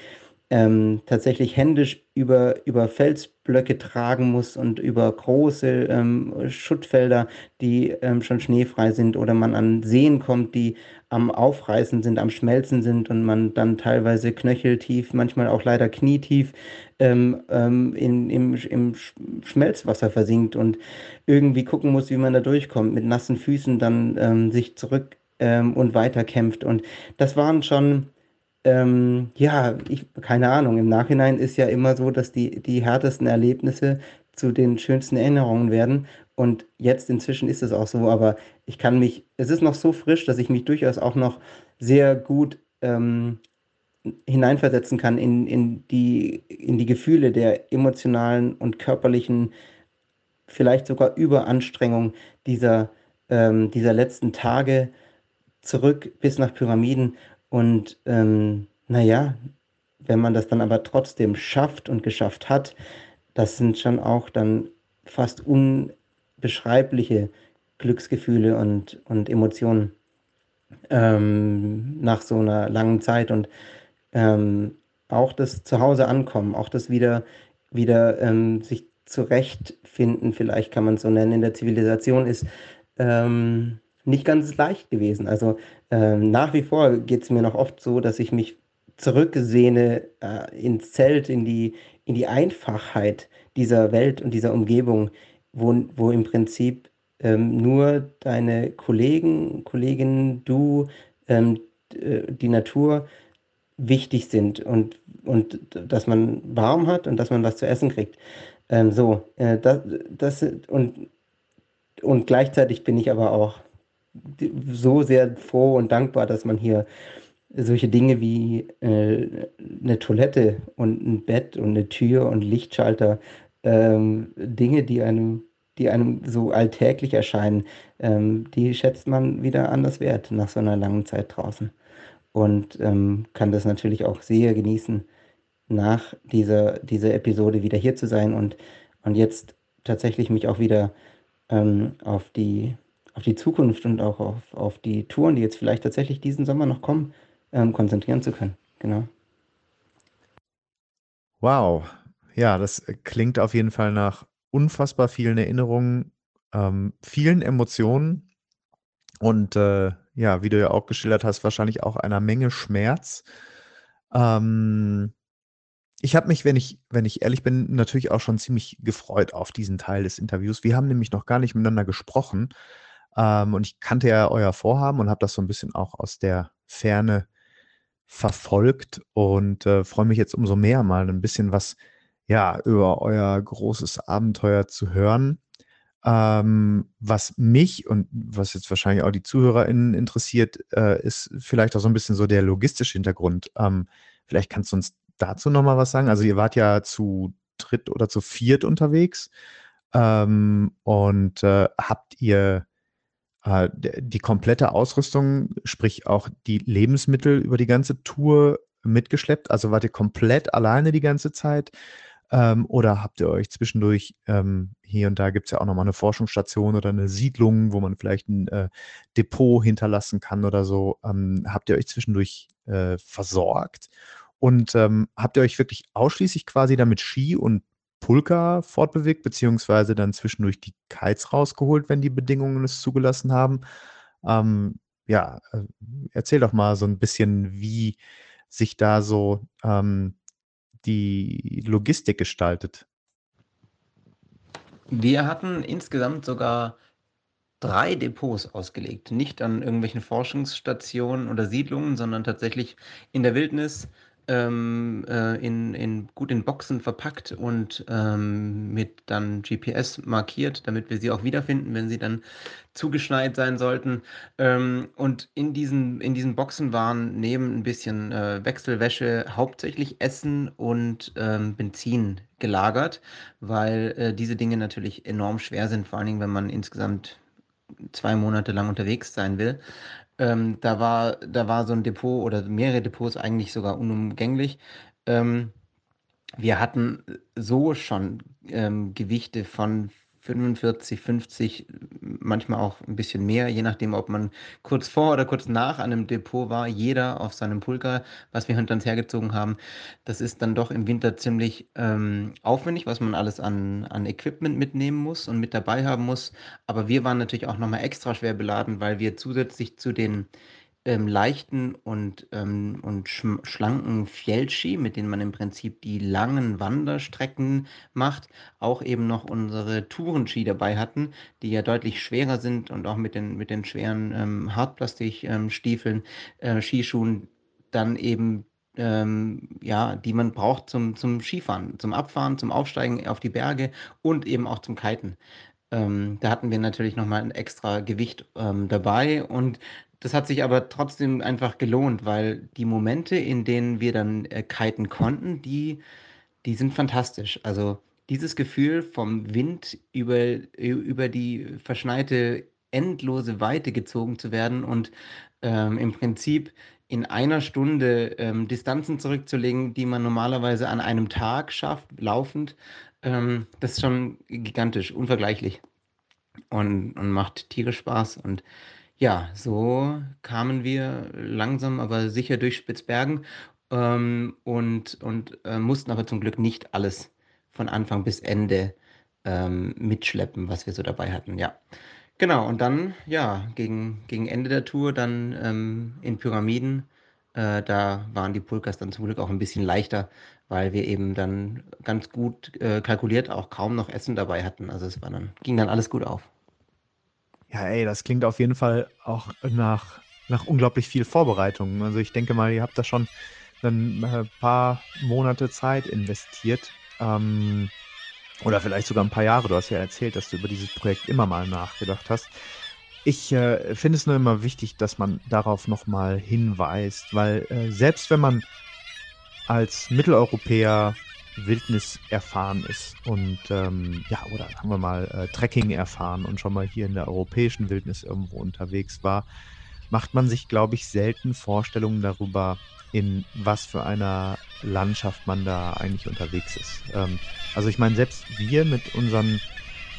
ähm, tatsächlich händisch über, über Felsblöcke tragen muss und über große ähm, Schuttfelder, die ähm, schon schneefrei sind oder man an Seen kommt, die am Aufreißen sind, am Schmelzen sind und man dann teilweise knöcheltief, manchmal auch leider knietief ähm, ähm, in, im, im Schmelzwasser versinkt und irgendwie gucken muss, wie man da durchkommt, mit nassen Füßen dann ähm, sich zurück und weiterkämpft. Und das waren schon ähm, ja, ich, keine Ahnung, im Nachhinein ist ja immer so, dass die, die härtesten Erlebnisse zu den schönsten Erinnerungen werden. Und jetzt inzwischen ist es auch so, aber ich kann mich, es ist noch so frisch, dass ich mich durchaus auch noch sehr gut ähm, hineinversetzen kann in, in, die, in die Gefühle der emotionalen und körperlichen, vielleicht sogar Überanstrengung dieser, ähm, dieser letzten Tage zurück bis nach Pyramiden. Und ähm, naja, wenn man das dann aber trotzdem schafft und geschafft hat, das sind schon auch dann fast unbeschreibliche Glücksgefühle und, und Emotionen ähm, nach so einer langen Zeit. Und ähm, auch das Zuhause ankommen, auch das wieder, wieder ähm, sich zurechtfinden, vielleicht kann man es so nennen, in der Zivilisation ist ähm, nicht ganz leicht gewesen. Also ähm, nach wie vor geht es mir noch oft so, dass ich mich zurücksehne äh, ins Zelt, in die, in die Einfachheit dieser Welt und dieser Umgebung, wo, wo im Prinzip ähm, nur deine Kollegen, Kolleginnen, du, ähm, die Natur wichtig sind und, und dass man warm hat und dass man was zu essen kriegt. Ähm, so, äh, das, das und, und gleichzeitig bin ich aber auch so sehr froh und dankbar, dass man hier solche Dinge wie äh, eine Toilette und ein Bett und eine Tür und Lichtschalter, ähm, Dinge, die einem, die einem so alltäglich erscheinen, ähm, die schätzt man wieder anders wert nach so einer langen Zeit draußen. Und ähm, kann das natürlich auch sehr genießen, nach dieser, dieser Episode wieder hier zu sein und, und jetzt tatsächlich mich auch wieder ähm, auf, die, auf die Zukunft und auch auf, auf die Touren, die jetzt vielleicht tatsächlich diesen Sommer noch kommen, ähm, konzentrieren zu können. Genau. Wow. Ja, das klingt auf jeden Fall nach unfassbar vielen Erinnerungen, ähm, vielen Emotionen und äh, ja, wie du ja auch geschildert hast, wahrscheinlich auch einer Menge Schmerz. Ähm, ich habe mich, wenn ich, wenn ich ehrlich bin, natürlich auch schon ziemlich gefreut auf diesen Teil des Interviews. Wir haben nämlich noch gar nicht miteinander gesprochen. Ähm, und ich kannte ja euer Vorhaben und habe das so ein bisschen auch aus der Ferne verfolgt und äh, freue mich jetzt umso mehr, mal ein bisschen was ja, über euer großes Abenteuer zu hören. Ähm, was mich und was jetzt wahrscheinlich auch die ZuhörerInnen interessiert, äh, ist vielleicht auch so ein bisschen so der logistische Hintergrund. Ähm, vielleicht kannst du uns dazu nochmal was sagen. Also ihr wart ja zu dritt oder zu viert unterwegs ähm, und äh, habt ihr die komplette Ausrüstung, sprich auch die Lebensmittel über die ganze Tour mitgeschleppt? Also wart ihr komplett alleine die ganze Zeit? Ähm, oder habt ihr euch zwischendurch, ähm, hier und da gibt es ja auch nochmal eine Forschungsstation oder eine Siedlung, wo man vielleicht ein äh, Depot hinterlassen kann oder so. Ähm, habt ihr euch zwischendurch äh, versorgt? Und ähm, habt ihr euch wirklich ausschließlich quasi damit Ski und Pulka fortbewegt, beziehungsweise dann zwischendurch die Kites rausgeholt, wenn die Bedingungen es zugelassen haben? Ähm, ja, äh, erzähl doch mal so ein bisschen, wie sich da so ähm, die Logistik gestaltet? Wir hatten insgesamt sogar drei Depots ausgelegt. Nicht an irgendwelchen Forschungsstationen oder Siedlungen, sondern tatsächlich in der Wildnis ähm, äh, in, in, gut in Boxen verpackt und ähm, mit dann GPS markiert, damit wir sie auch wiederfinden, wenn sie dann zugeschneit sein sollten. Ähm, und in diesen, in diesen Boxen waren neben ein bisschen äh, Wechselwäsche hauptsächlich Essen und ähm, Benzin gelagert, weil äh, diese Dinge natürlich enorm schwer sind, vor allen Dingen, wenn man insgesamt zwei Monate lang unterwegs sein will. Ähm, da war, da war so ein Depot oder mehrere Depots eigentlich sogar unumgänglich. Ähm, wir hatten so schon ähm, Gewichte von 45, 50, manchmal auch ein bisschen mehr, je nachdem, ob man kurz vor oder kurz nach einem Depot war, jeder auf seinem Pulker, was wir hinter uns hergezogen haben. Das ist dann doch im Winter ziemlich ähm, aufwendig, was man alles an, an Equipment mitnehmen muss und mit dabei haben muss. Aber wir waren natürlich auch nochmal extra schwer beladen, weil wir zusätzlich zu den ähm, leichten und, ähm, und sch schlanken Fjellski, mit denen man im Prinzip die langen Wanderstrecken macht, auch eben noch unsere Tourenski dabei hatten, die ja deutlich schwerer sind und auch mit den, mit den schweren ähm, Hartplastikstiefeln, äh, Skischuhen dann eben ähm, ja, die man braucht zum, zum Skifahren, zum Abfahren, zum Aufsteigen auf die Berge und eben auch zum Kiten. Ähm, da hatten wir natürlich nochmal ein extra Gewicht ähm, dabei und das hat sich aber trotzdem einfach gelohnt, weil die Momente, in denen wir dann äh, kiten konnten, die, die sind fantastisch. Also dieses Gefühl vom Wind über, über die verschneite endlose Weite gezogen zu werden und ähm, im Prinzip in einer Stunde ähm, Distanzen zurückzulegen, die man normalerweise an einem Tag schafft, laufend, ähm, das ist schon gigantisch, unvergleichlich und, und macht tierisch Spaß. Und ja, so kamen wir langsam, aber sicher durch Spitzbergen ähm, und, und äh, mussten aber zum Glück nicht alles von Anfang bis Ende ähm, mitschleppen, was wir so dabei hatten. Ja. Genau, und dann, ja, gegen, gegen Ende der Tour dann ähm, in Pyramiden, äh, da waren die Pulkas dann zum Glück auch ein bisschen leichter, weil wir eben dann ganz gut äh, kalkuliert auch kaum noch Essen dabei hatten. Also es war dann, ging dann alles gut auf. Ja, ey, das klingt auf jeden Fall auch nach, nach unglaublich viel Vorbereitung. Also ich denke mal, ihr habt da schon ein äh, paar Monate Zeit investiert. Ähm, oder vielleicht sogar ein paar Jahre. Du hast ja erzählt, dass du über dieses Projekt immer mal nachgedacht hast. Ich äh, finde es nur immer wichtig, dass man darauf nochmal hinweist, weil äh, selbst wenn man als Mitteleuropäer Wildnis erfahren ist und ähm, ja, oder sagen wir mal äh, Trekking erfahren und schon mal hier in der europäischen Wildnis irgendwo unterwegs war, macht man sich, glaube ich, selten Vorstellungen darüber, in was für einer Landschaft man da eigentlich unterwegs ist. Ähm, also ich meine, selbst wir mit unseren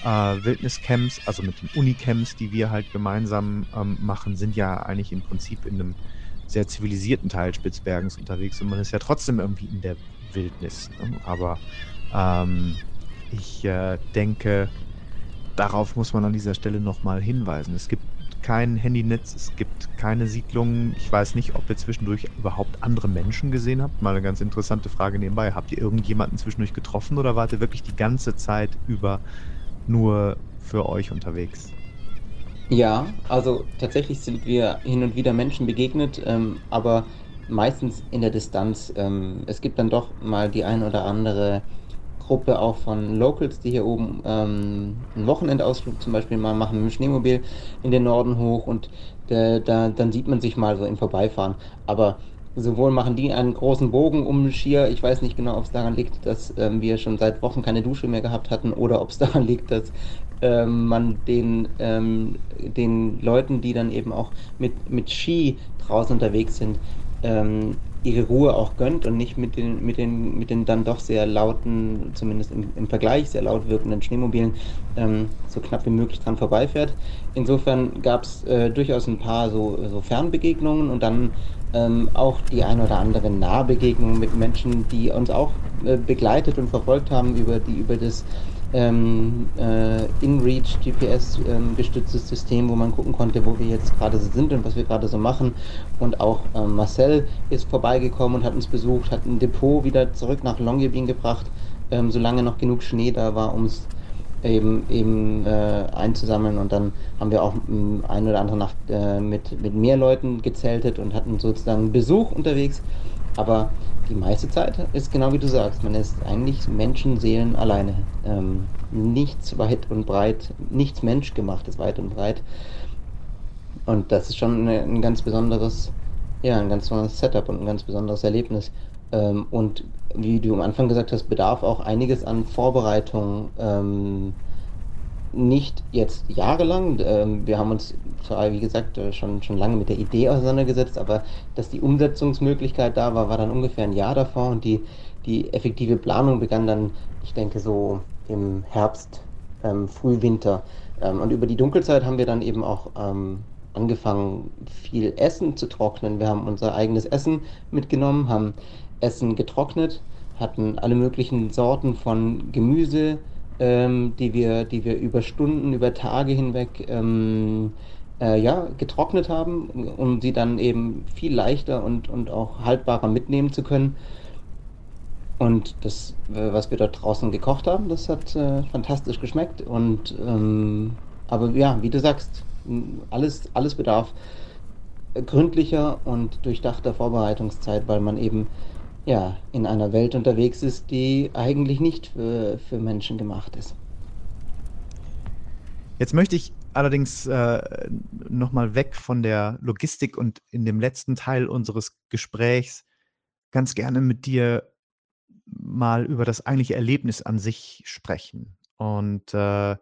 äh, Wildniscamps, also mit den Unicamps, die wir halt gemeinsam ähm, machen, sind ja eigentlich im Prinzip in einem sehr zivilisierten Teil Spitzbergens unterwegs und man ist ja trotzdem irgendwie in der Wildnis. Ne? Aber ähm, ich äh, denke, darauf muss man an dieser Stelle nochmal hinweisen. Es gibt kein Handynetz, es gibt keine Siedlungen. Ich weiß nicht, ob ihr zwischendurch überhaupt andere Menschen gesehen habt. Mal eine ganz interessante Frage nebenbei. Habt ihr irgendjemanden zwischendurch getroffen oder wart ihr wirklich die ganze Zeit über nur für euch unterwegs? Ja, also tatsächlich sind wir hin und wieder Menschen begegnet, ähm, aber meistens in der Distanz. Ähm, es gibt dann doch mal die ein oder andere Gruppe auch von Locals, die hier oben ähm, einen Wochenendausflug zum Beispiel mal machen mit dem Schneemobil in den Norden hoch und da, da, dann sieht man sich mal so im Vorbeifahren. Aber sowohl machen die einen großen Bogen um Skier, ich weiß nicht genau, ob es daran liegt, dass ähm, wir schon seit Wochen keine Dusche mehr gehabt hatten oder ob es daran liegt, dass ähm, man den, ähm, den Leuten, die dann eben auch mit, mit Ski draußen unterwegs sind, ähm, ihre Ruhe auch gönnt und nicht mit den, mit den, mit den dann doch sehr lauten, zumindest im, im Vergleich sehr laut wirkenden Schneemobilen ähm, so knapp wie möglich dran vorbeifährt. Insofern gab es äh, durchaus ein paar so, so Fernbegegnungen und dann ähm, auch die ein oder andere Nahbegegnung mit Menschen, die uns auch äh, begleitet und verfolgt haben über, die, über das ähm, äh, InReach GPS ähm, gestütztes System, wo man gucken konnte, wo wir jetzt gerade sind und was wir gerade so machen. Und auch ähm, Marcel ist vorbeigekommen und hat uns besucht, hat ein Depot wieder zurück nach Longyearbyen gebracht, ähm, solange noch genug Schnee da war, um es eben, eben äh, einzusammeln. Und dann haben wir auch ähm, eine oder andere Nacht äh, mit, mit mehr Leuten gezeltet und hatten sozusagen Besuch unterwegs. Aber die meiste Zeit ist genau wie du sagst, man ist eigentlich Menschenseelen alleine. Ähm, nichts weit und breit, nichts menschgemachtes weit und breit. Und das ist schon eine, ein ganz besonderes, ja, ein ganz besonderes Setup und ein ganz besonderes Erlebnis. Ähm, und wie du am Anfang gesagt hast, bedarf auch einiges an Vorbereitung. Ähm, nicht jetzt jahrelang. Ähm, wir haben uns zwar, wie gesagt, äh, schon, schon lange mit der Idee auseinandergesetzt, aber dass die Umsetzungsmöglichkeit da war, war dann ungefähr ein Jahr davor und die, die effektive Planung begann dann, ich denke, so im Herbst, ähm, Frühwinter. Ähm, und über die Dunkelzeit haben wir dann eben auch ähm, angefangen, viel Essen zu trocknen. Wir haben unser eigenes Essen mitgenommen, haben Essen getrocknet, hatten alle möglichen Sorten von Gemüse, ähm, die, wir, die wir über Stunden, über Tage hinweg ähm, äh, ja, getrocknet haben, um sie dann eben viel leichter und, und auch haltbarer mitnehmen zu können. Und das, was wir dort draußen gekocht haben, das hat äh, fantastisch geschmeckt. Und ähm, aber ja, wie du sagst, alles, alles bedarf gründlicher und durchdachter Vorbereitungszeit, weil man eben ja in einer Welt unterwegs ist, die eigentlich nicht für, für Menschen gemacht ist. Jetzt möchte ich allerdings äh, nochmal weg von der Logistik und in dem letzten Teil unseres Gesprächs ganz gerne mit dir mal über das eigentliche Erlebnis an sich sprechen. Und äh,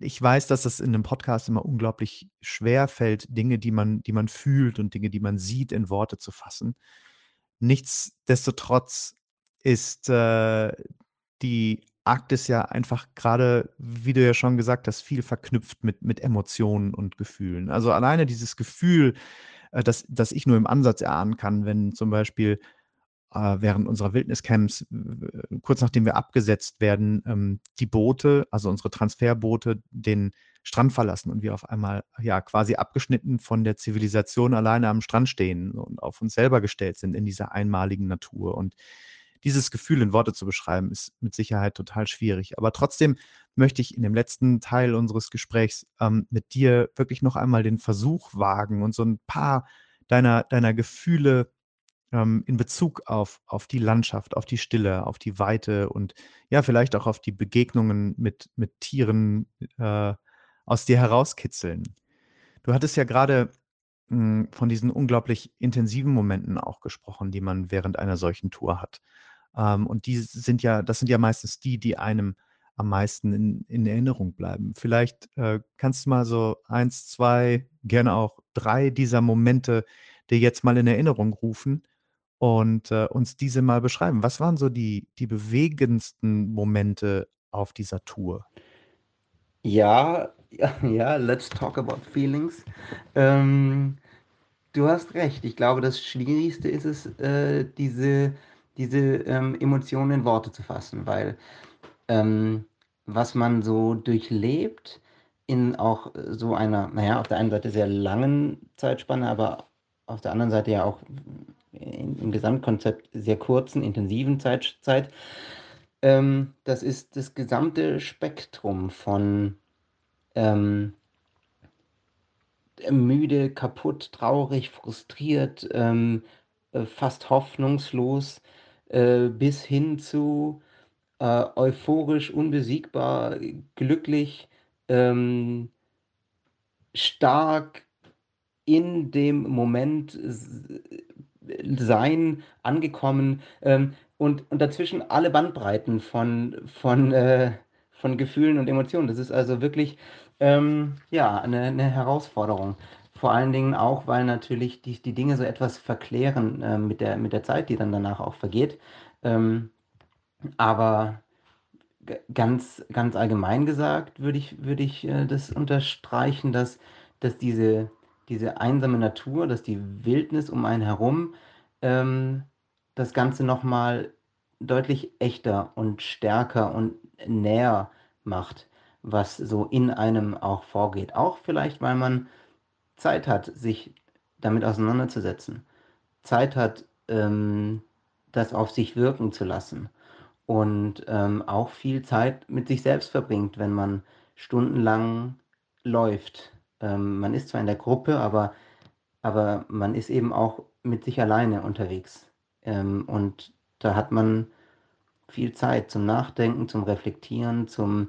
ich weiß, dass das in einem Podcast immer unglaublich schwer fällt, Dinge, die man, die man fühlt und Dinge, die man sieht, in Worte zu fassen. Nichtsdestotrotz ist äh, die Arktis ja einfach gerade, wie du ja schon gesagt hast, viel verknüpft mit, mit Emotionen und Gefühlen. Also alleine dieses Gefühl, äh, das, das ich nur im Ansatz erahnen kann, wenn zum Beispiel äh, während unserer Wildniscamps, kurz nachdem wir abgesetzt werden, ähm, die Boote, also unsere Transferboote, den Strand verlassen und wir auf einmal ja quasi abgeschnitten von der Zivilisation alleine am Strand stehen und auf uns selber gestellt sind in dieser einmaligen Natur. Und dieses Gefühl in Worte zu beschreiben, ist mit Sicherheit total schwierig. Aber trotzdem möchte ich in dem letzten Teil unseres Gesprächs ähm, mit dir wirklich noch einmal den Versuch wagen und so ein paar deiner, deiner Gefühle ähm, in Bezug auf, auf die Landschaft, auf die Stille, auf die Weite und ja, vielleicht auch auf die Begegnungen mit, mit Tieren äh, aus dir herauskitzeln. Du hattest ja gerade hm, von diesen unglaublich intensiven Momenten auch gesprochen, die man während einer solchen Tour hat. Ähm, und die sind ja, das sind ja meistens die, die einem am meisten in, in Erinnerung bleiben. Vielleicht äh, kannst du mal so eins, zwei, gerne auch drei dieser Momente dir jetzt mal in Erinnerung rufen und äh, uns diese mal beschreiben. Was waren so die, die bewegendsten Momente auf dieser Tour? Ja, ja, let's talk about feelings. Ähm, du hast recht. Ich glaube, das Schwierigste ist es, äh, diese, diese ähm, Emotionen in Worte zu fassen, weil ähm, was man so durchlebt in auch so einer, naja, auf der einen Seite sehr langen Zeitspanne, aber auf der anderen Seite ja auch im Gesamtkonzept sehr kurzen, intensiven Zeit, Zeit ähm, das ist das gesamte Spektrum von ähm, müde, kaputt, traurig, frustriert, ähm, äh, fast hoffnungslos, äh, bis hin zu äh, euphorisch, unbesiegbar, glücklich, ähm, stark in dem Moment sein, angekommen. Ähm, und, und dazwischen alle Bandbreiten von, von, äh, von Gefühlen und Emotionen. Das ist also wirklich ähm, ja, eine, eine Herausforderung. Vor allen Dingen auch, weil natürlich die, die Dinge so etwas verklären äh, mit, der, mit der Zeit, die dann danach auch vergeht. Ähm, aber ganz, ganz allgemein gesagt würde ich, würde ich äh, das unterstreichen, dass, dass diese, diese einsame Natur, dass die Wildnis um einen herum ähm, das Ganze nochmal deutlich echter und stärker und näher macht, was so in einem auch vorgeht. Auch vielleicht, weil man Zeit hat, sich damit auseinanderzusetzen. Zeit hat, ähm, das auf sich wirken zu lassen. Und ähm, auch viel Zeit mit sich selbst verbringt, wenn man stundenlang läuft ähm, man ist zwar in der Gruppe, aber, aber man ist eben auch mit sich alleine unterwegs. Ähm, und da hat man viel Zeit zum Nachdenken, zum Reflektieren, zum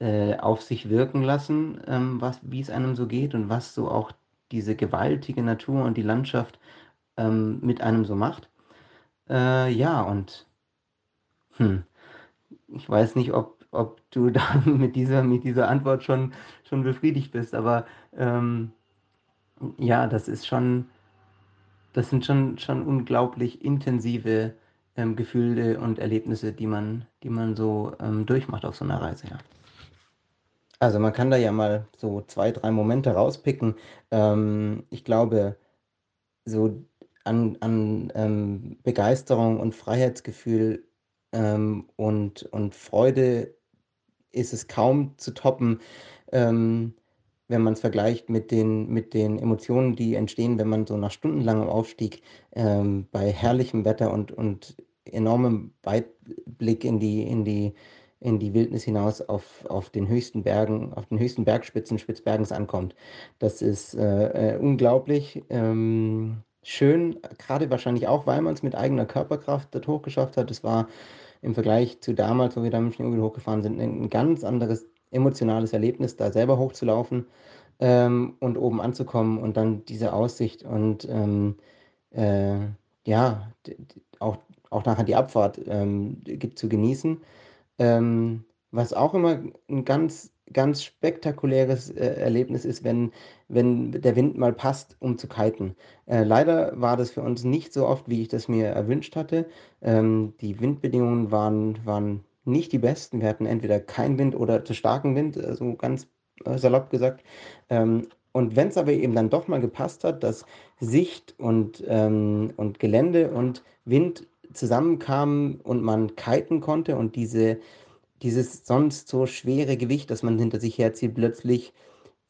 äh, auf sich wirken lassen, ähm, wie es einem so geht und was so auch diese gewaltige Natur und die Landschaft ähm, mit einem so macht. Äh, ja, und hm, ich weiß nicht, ob ob du da mit dieser, mit dieser Antwort schon, schon befriedigt bist. Aber ähm, ja, das ist schon, das sind schon, schon unglaublich intensive ähm, Gefühle und Erlebnisse, die man, die man so ähm, durchmacht auf so einer Reise, ja. Also man kann da ja mal so zwei, drei Momente rauspicken. Ähm, ich glaube, so an, an ähm, Begeisterung und Freiheitsgefühl ähm, und, und Freude ist es kaum zu toppen, ähm, wenn man es vergleicht mit den, mit den Emotionen, die entstehen, wenn man so nach stundenlangem Aufstieg ähm, bei herrlichem Wetter und, und enormem Weitblick in die, in die, in die Wildnis hinaus auf, auf den höchsten Bergen, auf den höchsten Bergspitzen Spitzbergens ankommt. Das ist äh, äh, unglaublich ähm, schön, gerade wahrscheinlich auch, weil man es mit eigener Körperkraft dort hochgeschafft hat. Es war im Vergleich zu damals, wo wir da mit dem Schneemobil hochgefahren sind, ein ganz anderes emotionales Erlebnis, da selber hochzulaufen ähm, und oben anzukommen und dann diese Aussicht und ähm, äh, ja, auch, auch nachher die Abfahrt ähm, zu genießen. Ähm, was auch immer ein ganz, ganz spektakuläres äh, Erlebnis ist, wenn, wenn der Wind mal passt, um zu kiten. Äh, leider war das für uns nicht so oft, wie ich das mir erwünscht hatte. Ähm, die Windbedingungen waren, waren nicht die besten. Wir hatten entweder keinen Wind oder zu starken Wind, äh, so ganz äh, salopp gesagt. Ähm, und wenn es aber eben dann doch mal gepasst hat, dass Sicht und, ähm, und Gelände und Wind zusammenkamen und man kiten konnte und diese, dieses sonst so schwere Gewicht, das man hinter sich herzieht, plötzlich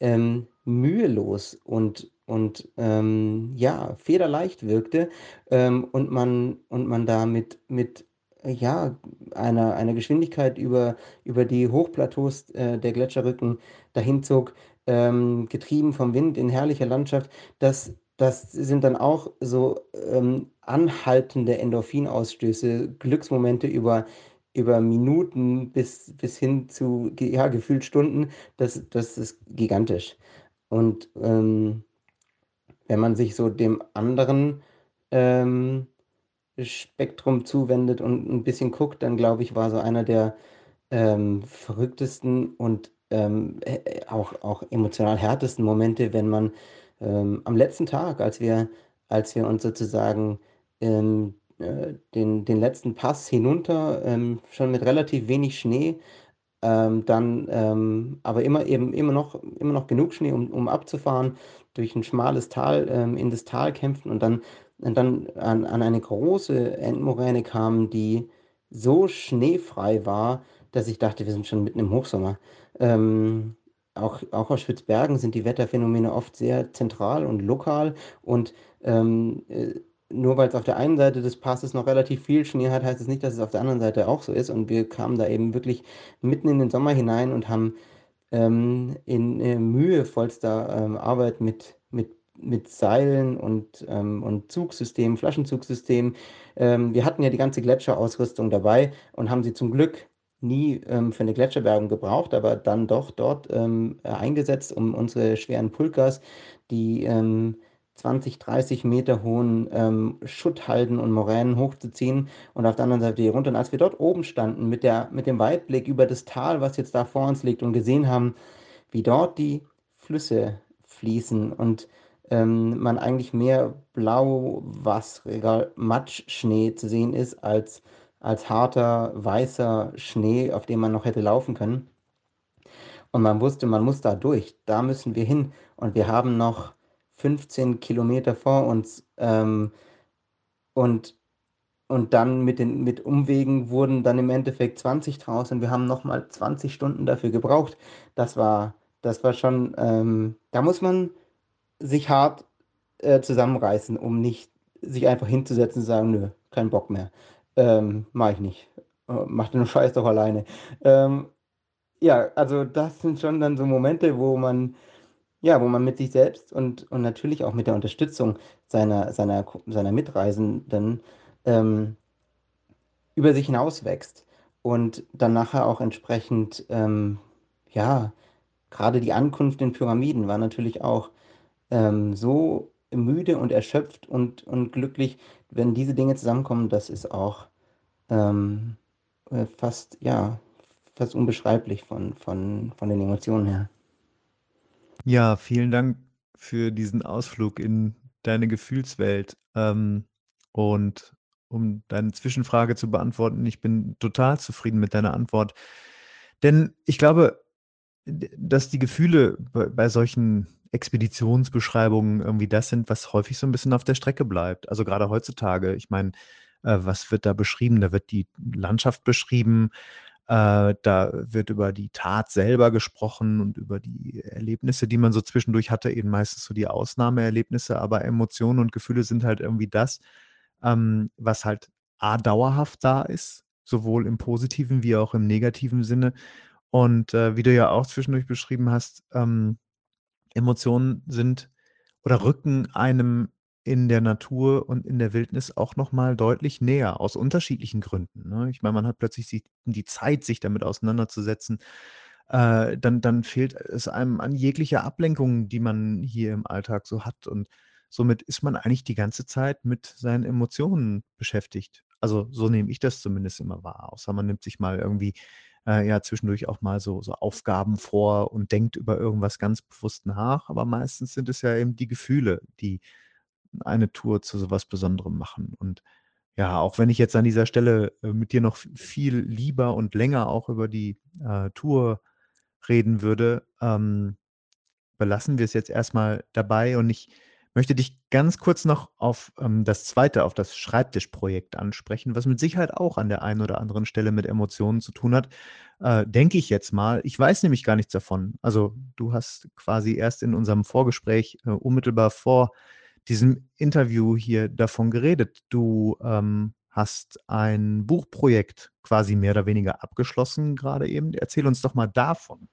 ähm, mühelos und, und ähm, ja, federleicht wirkte ähm, und, man, und man da mit, mit ja, einer, einer Geschwindigkeit über, über die Hochplateaus äh, der Gletscherrücken dahin zog, ähm, getrieben vom Wind in herrlicher Landschaft, das, das sind dann auch so ähm, anhaltende Endorphinausstöße, Glücksmomente über, über Minuten bis, bis hin zu ja, gefühlt Stunden. Das, das ist gigantisch. Und ähm, wenn man sich so dem anderen ähm, Spektrum zuwendet und ein bisschen guckt, dann glaube ich, war so einer der ähm, verrücktesten und ähm, äh, auch, auch emotional härtesten Momente, wenn man ähm, am letzten Tag, als wir, als wir uns sozusagen ähm, äh, den, den letzten Pass hinunter, ähm, schon mit relativ wenig Schnee, ähm, dann ähm, aber immer eben immer noch, immer noch genug Schnee, um, um abzufahren, durch ein schmales Tal in das Tal kämpfen und dann, dann an, an eine große Endmoräne kamen, die so schneefrei war, dass ich dachte, wir sind schon mitten im Hochsommer. Ähm, auch, auch aus Spitzbergen sind die Wetterphänomene oft sehr zentral und lokal und ähm, äh, nur weil es auf der einen Seite des Passes noch relativ viel Schnee hat, heißt es nicht, dass es auf der anderen Seite auch so ist. Und wir kamen da eben wirklich mitten in den Sommer hinein und haben ähm, in äh, mühevollster ähm, Arbeit mit, mit, Seilen und, ähm, und Zugsystemen, Flaschenzugsystemen. Ähm, wir hatten ja die ganze Gletscherausrüstung dabei und haben sie zum Glück nie ähm, für eine Gletscherbergung gebraucht, aber dann doch dort ähm, äh, eingesetzt, um unsere schweren Pulkas, die ähm, 20, 30 Meter hohen ähm, Schutthalden und Moränen hochzuziehen und auf der anderen Seite hier runter. Und als wir dort oben standen mit, der, mit dem Weitblick über das Tal, was jetzt da vor uns liegt und gesehen haben, wie dort die Flüsse fließen und ähm, man eigentlich mehr blau-wassriger Matschschnee zu sehen ist als als harter, weißer Schnee, auf dem man noch hätte laufen können. Und man wusste, man muss da durch, da müssen wir hin. Und wir haben noch 15 Kilometer vor uns. Ähm, und, und dann mit, den, mit Umwegen wurden dann im Endeffekt 20 draus und wir haben nochmal 20 Stunden dafür gebraucht. Das war, das war schon, ähm, da muss man sich hart äh, zusammenreißen, um nicht sich einfach hinzusetzen und sagen, nö, kein Bock mehr. Ähm, mache ich nicht. Äh, mach den Scheiß doch alleine. Ähm, ja, also das sind schon dann so Momente, wo man, ja, wo man mit sich selbst und, und natürlich auch mit der Unterstützung seiner, seiner, seiner Mitreisenden ähm, über sich hinaus wächst und dann nachher auch entsprechend, ähm, ja, gerade die Ankunft in Pyramiden war natürlich auch ähm, so müde und erschöpft und, und glücklich, wenn diese Dinge zusammenkommen, das ist auch ähm, äh, fast, ja, fast unbeschreiblich von, von, von den Emotionen her. Ja, vielen Dank für diesen Ausflug in deine Gefühlswelt. Ähm, und um deine Zwischenfrage zu beantworten, ich bin total zufrieden mit deiner Antwort. Denn ich glaube, dass die Gefühle bei, bei solchen Expeditionsbeschreibungen irgendwie das sind, was häufig so ein bisschen auf der Strecke bleibt. Also gerade heutzutage, ich meine, äh, was wird da beschrieben? Da wird die Landschaft beschrieben, äh, da wird über die Tat selber gesprochen und über die Erlebnisse, die man so zwischendurch hatte, eben meistens so die Ausnahmeerlebnisse, aber Emotionen und Gefühle sind halt irgendwie das, ähm, was halt A dauerhaft da ist sowohl im positiven wie auch im negativen Sinne. Und äh, wie du ja auch zwischendurch beschrieben hast, ähm, Emotionen sind oder rücken einem in der Natur und in der Wildnis auch noch mal deutlich näher aus unterschiedlichen Gründen, ne? Ich meine, man hat plötzlich die die Zeit, sich damit auseinanderzusetzen. Äh, dann dann fehlt es einem an jeglicher Ablenkung, die man hier im Alltag so hat und somit ist man eigentlich die ganze Zeit mit seinen Emotionen beschäftigt. Also, so nehme ich das zumindest immer wahr, außer man nimmt sich mal irgendwie, äh, ja, zwischendurch auch mal so so Aufgaben vor und denkt über irgendwas ganz bewusst nach, aber meistens sind es ja eben die Gefühle, die eine Tour zu so was Besonderem machen. Und ja, auch wenn ich jetzt an dieser Stelle, äh, mit dir noch viel lieber und länger auch über die, äh, Tour reden würde, ähm, belassen wir es jetzt erst mal dabei und ich möchte dich ganz kurz noch auf, ähm, das zweite, auf das Schreibtischprojekt ansprechen, was mit Sicherheit auch an der einen oder anderen Stelle mit Emotionen zu tun hat, äh, denke ich jetzt mal. Ich weiß nämlich gar nichts davon. Also, du hast quasi erst in unserem Vorgespräch, äh, unmittelbar vor diesem Interview hier davon geredet. Du, ähm, hast ein Buchprojekt quasi mehr oder weniger abgeschlossen grade eben. Erzähl uns doch mal davon.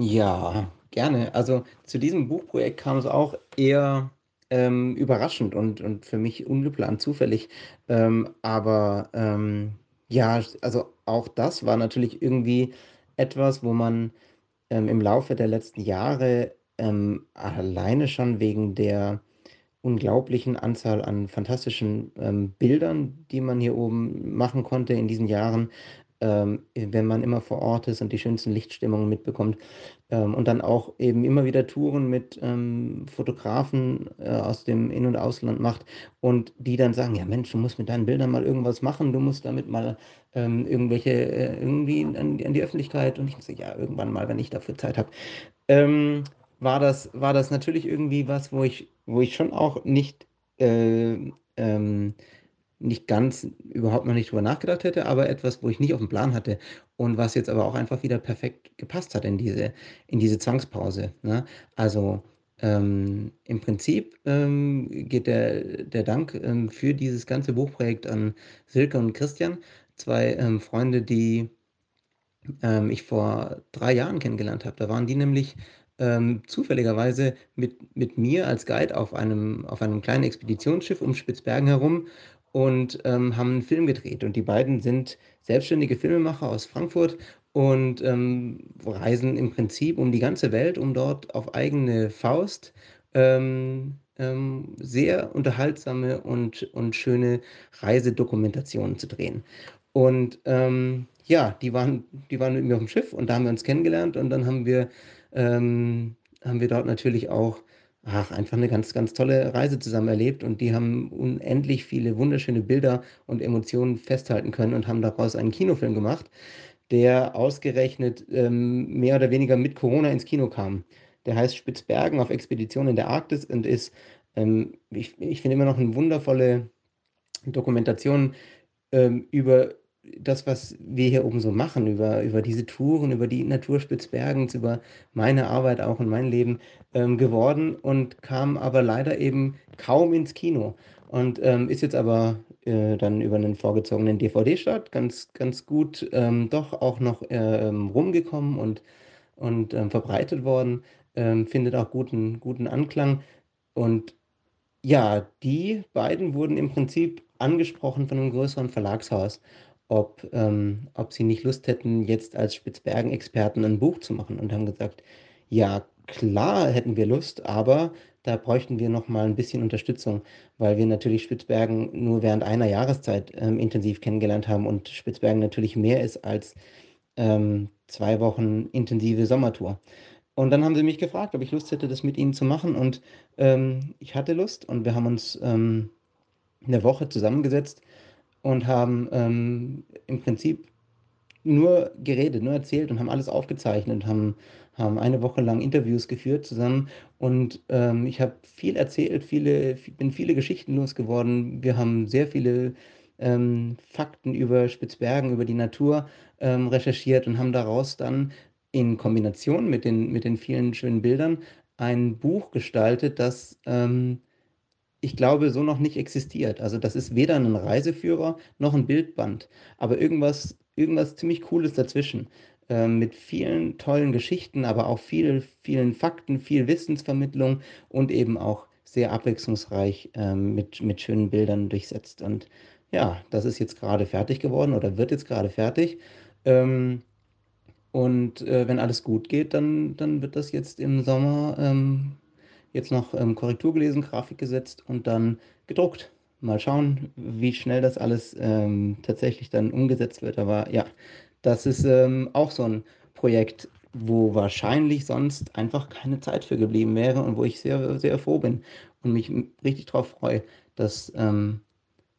Ja, gerne. Also, zu diesem Buchprojekt kam es auch eher, ähm, überraschend und und für mich ungeplant, zufällig. Ähm, aber, ähm, ja, also auch das war natürlich irgendwie etwas, wo man, ähm, im Laufe der letzten Jahre, ähm, alleine schon wegen der unglaublichen Anzahl an fantastischen, ähm, Bildern, die man hier oben machen konnte in diesen Jahren, ähm, wenn man immer vor Ort ist und die schönsten Lichtstimmungen mitbekommt. Ähm, und dann auch eben immer wieder Touren mit, ähm, Fotografen, äh, aus dem In und Ausland macht und die dann sagen: „Ja Mensch, du musst mit deinen Bildern mal irgendwas machen. Du musst damit mal, ähm, irgendwelche äh, irgendwie an an die Öffentlichkeit.“ Und ich so: „Ja, irgendwann mal, wenn ich dafür Zeit habe.“ Ähm, war das war das natürlich irgendwie was, wo ich wo ich schon auch nicht, äh, ähm nicht ganz überhaupt noch nicht drüber nachgedacht hätte, aber etwas, wo ich nicht aufm Plan hatte und was jetzt aber auch einfach wieder perfekt gepasst hat in diese in diese Zwangspause, ne? Also, ähm, im Prinzip, ähm, geht der der Dank, ähm, für dieses ganze Buchprojekt an Silke und Christian, 2, ähm, Freunde, die ähm, ich vor 3 Jahren kennengelernt habe. Da waren die nämlich, ähm, zufälligerweise mit mit mir als Guide auf einem auf einem kleinen Expeditionsschiff um Spitzbergen herum und, ähm, haben 'n Film gedreht. Und die beiden sind selbstständige Filmemacher aus Frankfurt und, ähm, reisen im Prinzip um die ganze Welt, um dort auf eigene Faust, ähm, ähm, sehr unterhaltsame und und schöne Reisedokumentationen zu drehen. Und, ähm, ja, die waren die waren mit mir aufm Schiff und da haben wir uns kennengelernt und dann haben wir ähm, haben wir dort natürlich auch, ach, einfach 'ne ganz, ganz tolle Reise zusammen erlebt und die haben unendlich viele wunderschöne Bilder und Emotionen festhalten können und haben daraus einen Kinofilm gemacht, der ausgerechnet, ähm, mehr oder weniger mit Corona ins Kino kam. Der heißt „Spitzbergen auf Expedition in der Arktis“ und ist, ähm, ich ich finde immer noch 'n wundervolle Dokumentation, ähm, über das, was wir hier oben so machen, über über diese Touren, über die Natur Spitzbergens, über meine Arbeit auch und mein Leben, ähm, geworden und kam aber leider eben kaum ins Kino und, ähm, ist jetzt aber, äh, dann über 'nen vorgezogenen DVD-Start ganz ganz gut, ähm, doch auch noch, ähm, rumgekommen und und, ähm, verbreitet worden, ähm, findet auch guten guten Anklang. Und ja, die beiden wurden im Prinzip angesprochen von 'nem größeren Verlagshaus, ob ähm, ob sie nicht Lust hätten, jetzt als Spitzbergen-Experten 'n Buch zu machen und haben gesagt: „Ja, klar hätten wir Lust, aber da bräuchten wir noch mal 'n bisschen Unterstützung“, weil wir natürlich Spitzbergen nur während einer Jahreszeit, ähm, intensiv kennengelernt haben und Spitzbergen natürlich mehr ist als, ähm, 2 Wochen intensive Sommertour. Und dann haben sie mich gefragt, ob ich Lust hätte, das mit ihnen zu machen und, ähm, ich hatte Lust und wir haben uns, ähm, 'ne Woche zusammengesetzt und haben, ähm, im Prinzip nur geredet, nur erzählt und haben alles aufgezeichnet, haben haben eine Woche lang Interviews geführt zusammen und, ähm, ich habe viel erzählt, viele bin viele Geschichten losgeworden. Wir haben sehr viele, ähm, Fakten über Spitzbergen, über die Natur, ähm, recherchiert und haben daraus dann in Kombination mit den mit den vielen schönen Bildern ein Buch gestaltet, das, ähm ich glaube, so noch nicht existiert. Also das ist weder ein Reiseführer noch ein Bildband, aber irgendwas, irgendwas ziemlich Cooles dazwischen. Ähm, mit vielen tollen Geschichten, aber auch viel, vielen Fakten, viel Wissensvermittlung und eben auch sehr abwechslungsreich ähm, mit, mit schönen Bildern durchsetzt. Und ja, das ist jetzt gerade fertig geworden oder wird jetzt gerade fertig. Ähm, und äh, wenn alles gut geht, dann, dann wird das jetzt im Sommer ähm, jetzt noch ähm, Korrektur gelesen, Grafik gesetzt und dann gedruckt. Mal schauen, wie schnell das alles ähm, tatsächlich dann umgesetzt wird. Aber ja, das ist ähm, auch so ein Projekt, wo wahrscheinlich sonst einfach keine Zeit für geblieben wäre und wo ich sehr, sehr froh bin und mich richtig darauf freue, dass, ähm,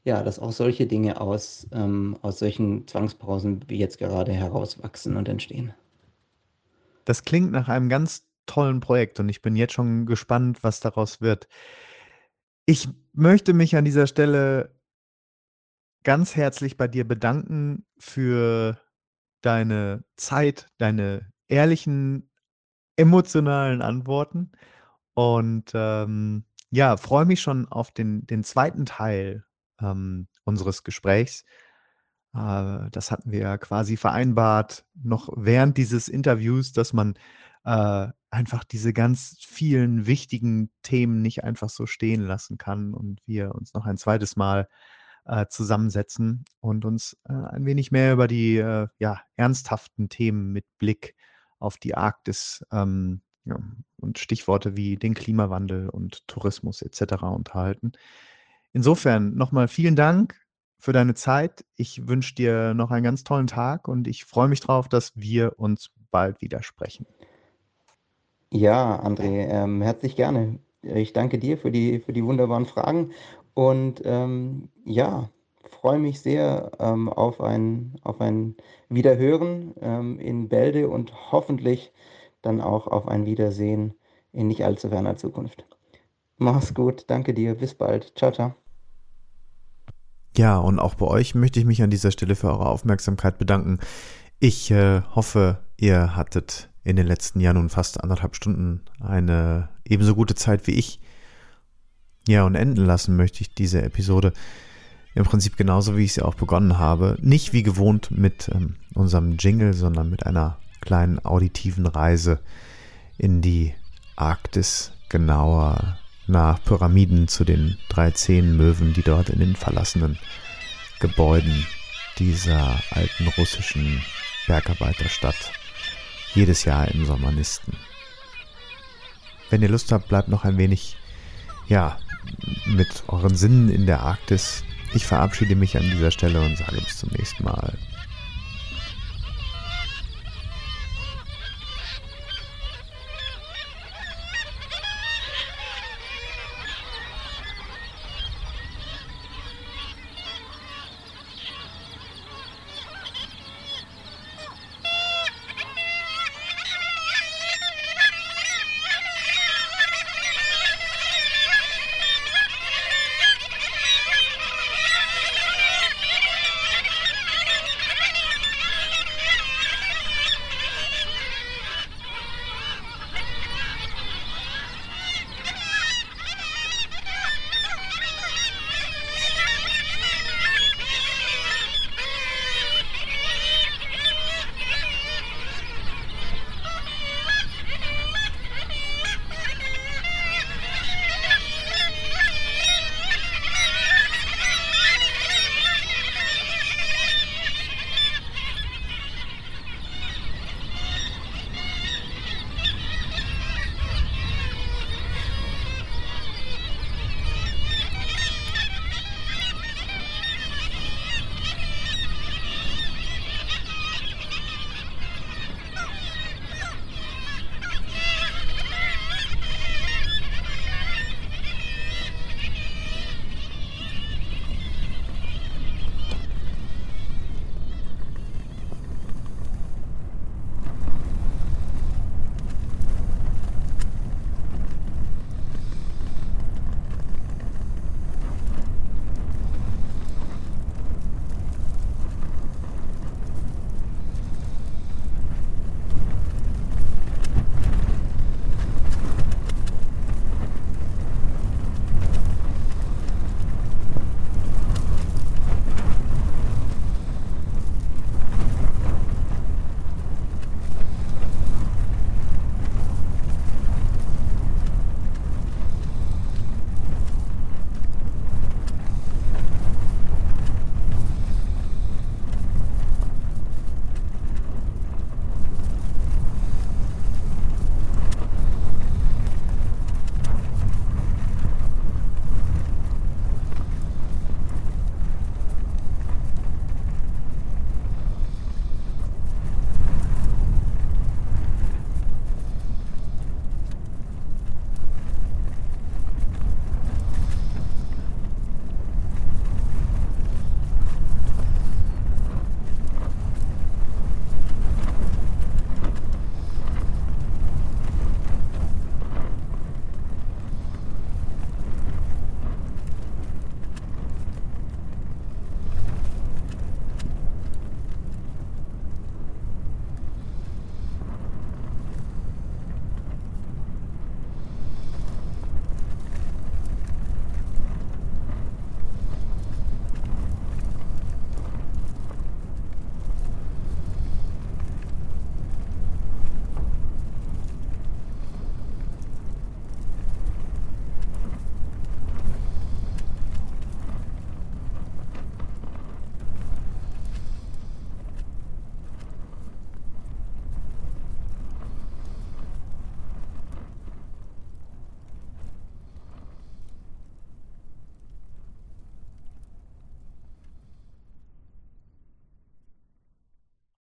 ja, dass auch solche Dinge aus, ähm, aus solchen Zwangspausen wie jetzt gerade herauswachsen und entstehen. Das klingt nach einem ganz tollen Projekt und ich bin jetzt schon gespannt, was daraus wird. Ich möchte mich an dieser Stelle ganz herzlich bei dir bedanken für deine Zeit, deine ehrlichen, emotionalen Antworten und ähm, ja, freue mich schon auf den, den zweiten Teil ähm, unseres Gesprächs. Äh, das hatten wir ja quasi vereinbart, noch während dieses Interviews, dass man äh, einfach diese ganz vielen wichtigen Themen nicht einfach so stehen lassen kann und wir uns noch ein zweites Mal äh, zusammensetzen und uns äh, ein wenig mehr über die äh, ja, ernsthaften Themen mit Blick auf die Arktis ähm, ja, und Stichworte wie den Klimawandel und Tourismus etc. unterhalten. Insofern nochmal vielen Dank für deine Zeit. Ich wünsche dir noch einen ganz tollen Tag und ich freue mich darauf, dass wir uns bald wieder sprechen. Ja, André, ähm, herzlich gerne. Ich danke dir für die, für die wunderbaren Fragen und ähm, ja, freue mich sehr ähm, auf ein, auf ein Wiederhören ähm, in Bälde und hoffentlich dann auch auf ein Wiedersehen in nicht allzu ferner Zukunft. Mach's gut, danke dir, bis bald. Ciao, ciao. Ja, und auch bei euch möchte ich mich an dieser Stelle für eure Aufmerksamkeit bedanken. Ich äh, hoffe, ihr hattet in den letzten Jahren nun fast anderthalb Stunden eine ebenso gute Zeit wie ich. Ja, und enden lassen möchte ich diese Episode im Prinzip genauso, wie ich sie auch begonnen habe. Nicht wie gewohnt mit ähm, unserem Jingle, sondern mit einer kleinen auditiven Reise in die Arktis, genauer nach Pyramiden zu den drei Möwen, die dort in den verlassenen Gebäuden dieser alten russischen Bergarbeiterstadt jedes Jahr im Sommer nisten. Wenn ihr Lust habt, bleibt noch ein wenig, ja, mit euren Sinnen in der Arktis. Ich verabschiede mich an dieser Stelle und sage bis zum nächsten Mal.